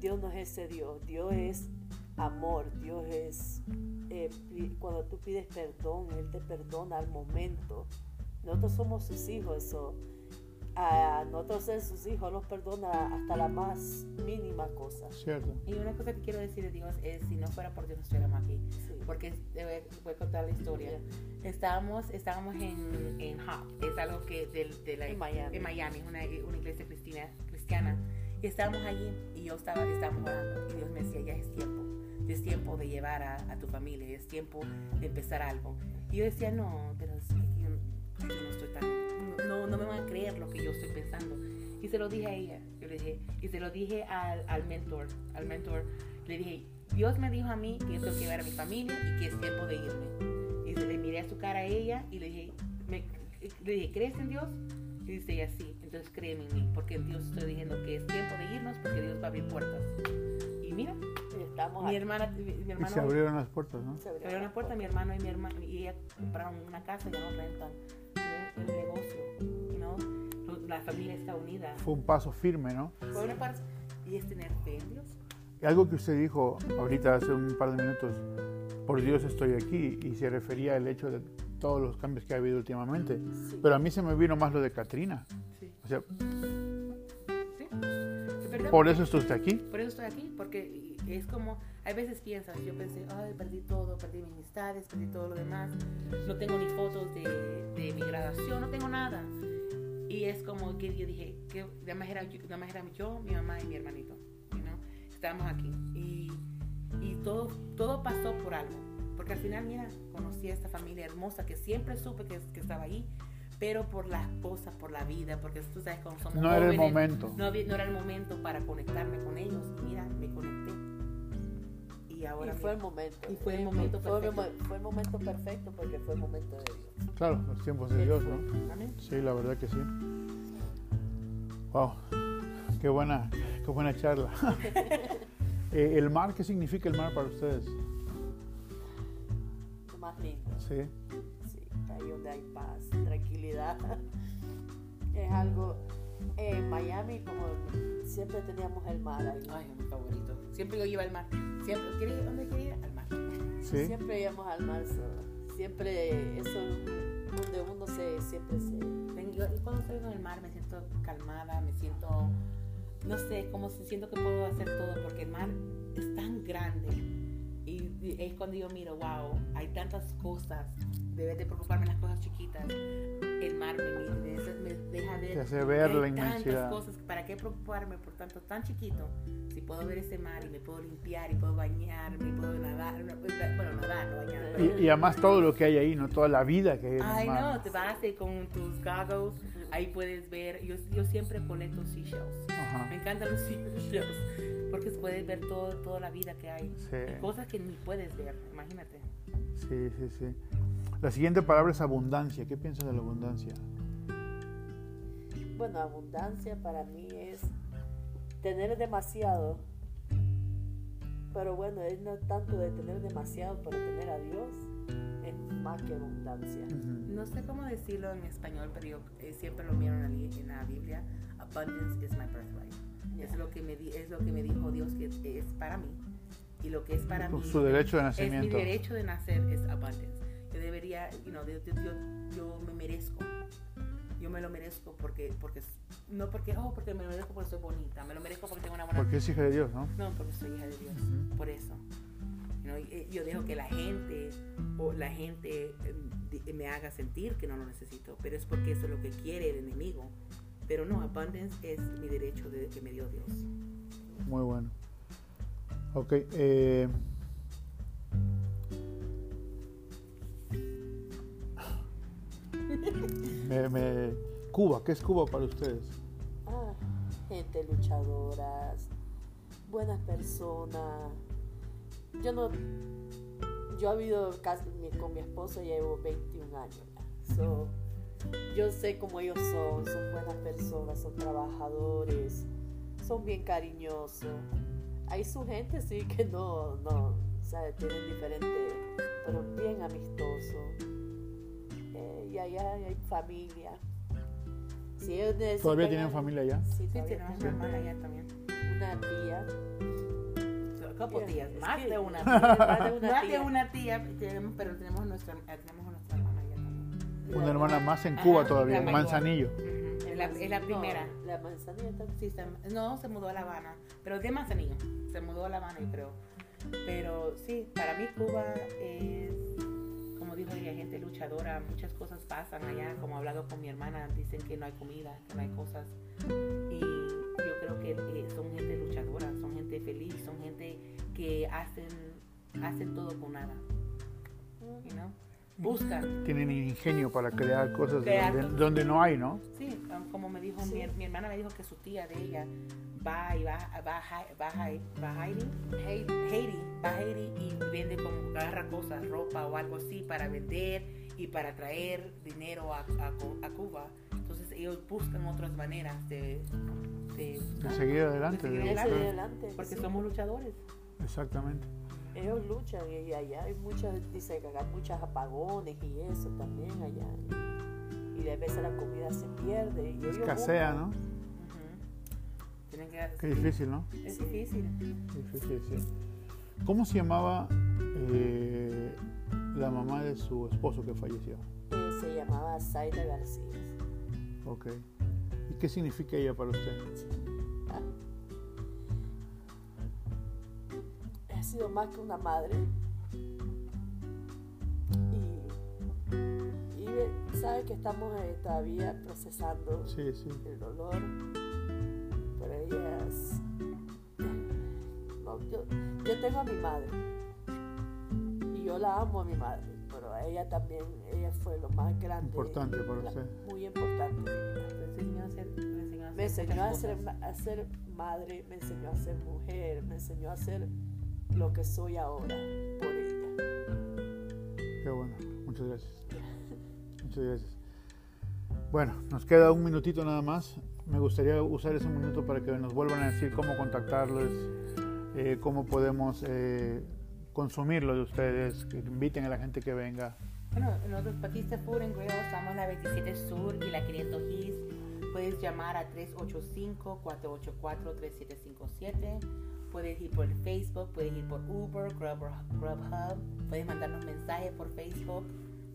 Dios no es ese Dios. Dios es amor. Dios es eh, cuando tú pides perdón, Él te perdona al momento. Nosotros somos sus hijos, eso. A nosotros ser sus hijos nos perdona hasta la más mínima cosa. Cierto. Y una cosa que quiero decir de Dios es, si no fuera por Dios, no estuviéramos aquí. Sí. Porque te voy, a- contar la historia. Estábamos, estábamos en, en Hop, es algo que del- de, la, En Miami. en Miami, es una, una iglesia cristiana, cristiana. Y estábamos allí y yo estaba, estábamos orando y Dios me decía, ya es tiempo, es tiempo de llevar a, a tu familia, es tiempo de empezar algo. Y yo decía, no, pero es que yo, yo no estoy tan, no, no, me van a creer lo que yo estoy pensando. Y se lo dije a ella, yo le dije, y se lo dije al, al mentor, al mentor, le dije, Dios me dijo a mí que yo tengo que llevar a mi familia y que es tiempo de irme. Y se le miré a su cara a ella y le dije, me- le dije, ¿crees en Dios? Y dice ella, sí, entonces créeme en mí, porque en Dios estoy diciendo que es tiempo de irnos porque Dios va a abrir puertas. Y mira, Y estamos mi hermana, mi, mi Y hermano, se abrieron las puertas, ¿no? Se se abrieron las puerta, mi hermano y mi hermana, y ella compraron una casa, ya no rentan, el, negocio? Lo- la familia está unida. Fue un paso firme, ¿no? Por una parte, y es tener fe en Dios. Y algo que usted dijo ahorita hace un par de minutos, por Dios estoy aquí, y se refería al hecho de todos los cambios que ha habido últimamente. Sí. Pero a mí se me vino más lo de Katrina. Sí. O sea, ¿Sí? Por eso está usted aquí. Por eso estoy aquí, porque es como, hay veces piensas, yo pensé, ay, perdí todo, perdí mis amistades, perdí todo lo demás, no tengo ni fotos de, de mi graduación, no tengo nada. Y es como que yo dije, que nada más era, yo- nada más era yo, mi mamá y mi hermanito, you know? estábamos aquí. Y, y todo, todo pasó por algo, porque al final, mira, conocí a esta familia hermosa que siempre supe que, que estaba ahí, pero por las cosas, por la vida, porque tú sabes cómo somos No era el jóvenes, momento. no, había- no era el momento para conectarme con ellos. Mira, me conecté. Y ahora Y fue el momento. Y fue el momento Fue el perfecto. Fue el momento perfecto porque fue el momento de Dios. Claro, los tiempos de Dios, ¿no? amén. Sí, la verdad que sí. Wow, qué buena, qué buena charla. [LAUGHS] Eh, ¿El mar, qué significa el mar para ustedes? Lo más lindo. Sí, Sí, ahí donde hay paz, tranquilidad. [LAUGHS] Es algo. En Miami, como siempre teníamos el mar ahí. Ay, es mi favorito. Siempre yo iba al mar. Siempre. ¿Dónde quería ir? Al mar. sí. Siempre íbamos al mar. so, siempre, eso es donde uno se, siempre se. Yo- y cuando estoy en el mar me siento calmada, me siento, no sé, como si siento que puedo hacer todo porque el mar es tan grande. Y, y es cuando yo miro, wow, hay tantas cosas. Debes de preocuparme en las cosas chiquitas. El mar me, me, deja ver. Te hace ver la inmensidad. Cosas. ¿Para qué preocuparme por tanto tan chiquito? Si puedo ver ese mar y me puedo limpiar y puedo bañarme y puedo nadar. no, Bueno, nadar, no bañar. pero- Y, y además todo lo que hay ahí, ¿no? Toda la vida que hay en Ay, el mar. no, te vas eh, con tus goggles, ahí puedes ver. Yo, yo siempre colecto seashells. Ajá. Me encantan los seashells porque puedes ver todo, toda la vida que hay. Sí. Y cosas que ni puedes ver, imagínate. Sí, sí, sí. La siguiente palabra es abundancia. ¿Qué piensas de la abundancia? Bueno, abundancia para mí es tener demasiado. Pero bueno, es no tanto de tener demasiado, pero tener a Dios es más que abundancia. No sé cómo decirlo en español, pero yo eh, siempre lo miro en la, li- en la Biblia. Abundance is my birthright. Es lo que me di- es lo que me dijo Dios que es para mí y lo que es para mí. Su derecho de Es mi nacimiento. derecho de nacer es abundance. Debería, you know, yo, yo, yo me merezco. Yo me lo merezco porque, porque, no porque, oh, porque me lo merezco porque soy bonita, me lo merezco porque tengo una buena... Porque es hija de Dios, ¿no? No, porque soy hija de Dios, Ujú. por eso. You know, yo dejo que la gente, o la gente di- me haga sentir que no lo necesito, pero es porque eso es lo que quiere el enemigo. Pero no, abundance es mi derecho de, que me dio Dios. Muy bueno. Ok. eh, me- Cuba, ¿qué es Cuba para ustedes? Ah, gente luchadoras, buenas personas. Yo no, yo he vivido casi con mi esposo llevo 21 años. So, yo sé cómo ellos son, son buenas personas, son trabajadores, son bien cariñosos. Hay su gente sí que no, no, o sea, tienen diferente, pero bien amistoso. Y allá hay familia. Si ellos necesitan ¿Todavía tienen familia allá? Sí, Sí, tenemos una tienen hermana allá también. una tía. Yeah, tías, es más que- de una. [LAUGHS] más de una Más de tía. una tía, tenemos- pero tenemos nuestra, eh, tenemos a nuestra hermana allá también. Una hermana más en Cuba Ajá, todavía, en. Manzanillo. Es la, es la No, primera. la manzanilla está Sí, está- no, se mudó a La Habana, pero de Manzanillo. Se mudó a La Habana, yo creo. Pero sí, para mí Cuba es, dijo ella, gente luchadora. Muchas cosas pasan allá. Como he hablado con mi hermana, dicen que no hay comida, que no hay cosas. Y yo creo que eh, son gente luchadora, son gente feliz, son gente que hacen, hacen todo con nada. You? Buscan. Tienen ingenio para crear cosas Crear donde, no hay, ¿no? Sí, um, como me dijo Sí. mi, mi hermana me dijo que su tía de ella va y va, va, va, va Haiti, y vende como agarra cosas, ropa o algo así para vender y para traer dinero a, a a Cuba. Entonces ellos buscan otras maneras de, de, De seguir adelante. De seguir adelante. adelante. porque sí. somos luchadores. Exactamente. Ellos luchan y allá hay muchas, dice que hay muchas apagones y eso también allá. Y, y de veces la comida se pierde. Y Escasea. ¿no? Tienen que, Qué difícil, ¿no? Es difícil. Difícil, sí. ¿Cómo se llamaba eh, la mamá de su esposo que falleció? Eh, se llamaba Zaida García. Ok. ¿Y qué significa ella para usted? Ha sido más que una madre. Y, y sabe que estamos eh, todavía procesando Sí, sí. el dolor. Pero ella es- no, yo, yo tengo a mi madre. Y yo la amo a mi madre. Pero a ella también, ella fue lo más grande. Importante para la- usted. Muy importante. Me enseñó a me enseñó a hacer Me enseñó a muchas ser, a ser madre, me enseñó a ser mujer, me enseñó a ser lo que soy ahora por ella. Qué bueno. Muchas gracias. Muchas gracias. Bueno, nos queda un minutito nada más. Me gustaría usar ese minuto para que nos vuelvan a decir cómo contactarlos, eh, cómo podemos eh, consumir lo de ustedes, que inviten a la gente que venga. Bueno, nosotros Batista Food and Grill estamos en la 27 Sur y la 500 East. Puedes llamar a 385-484-3757. Puedes ir por Facebook, puedes ir por Uber, Grubhub, Grubhub. Puedes mandarnos mensajes por Facebook.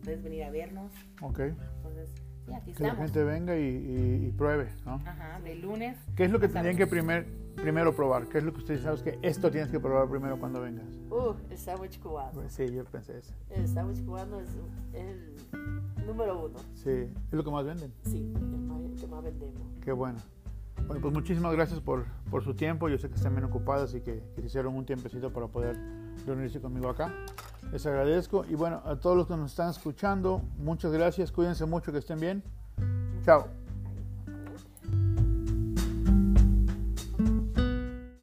Puedes venir a vernos. ¿Ok? Entonces, sí, aquí Que la estamos. gente venga y, y- y pruebe, ¿no? Ajá, de lunes. ¿Qué es lo que tendrían que primer, primero probar? ¿Qué es lo que ustedes saben que esto tienes que probar primero cuando vengas? Uh, el sándwich cubano. Pues sí, yo pensé eso. El sándwich cubano es el número uno. Sí, es lo que más venden. Sí, el que más vendemos. Qué bueno. Bueno, pues muchísimas gracias por, por su tiempo. Yo sé que están bien ocupadas y que, que se hicieron un tiempecito para poder reunirse conmigo acá. Les agradezco. Y bueno, a todos los que nos están escuchando, muchas gracias. Cuídense mucho, que estén bien. Chao.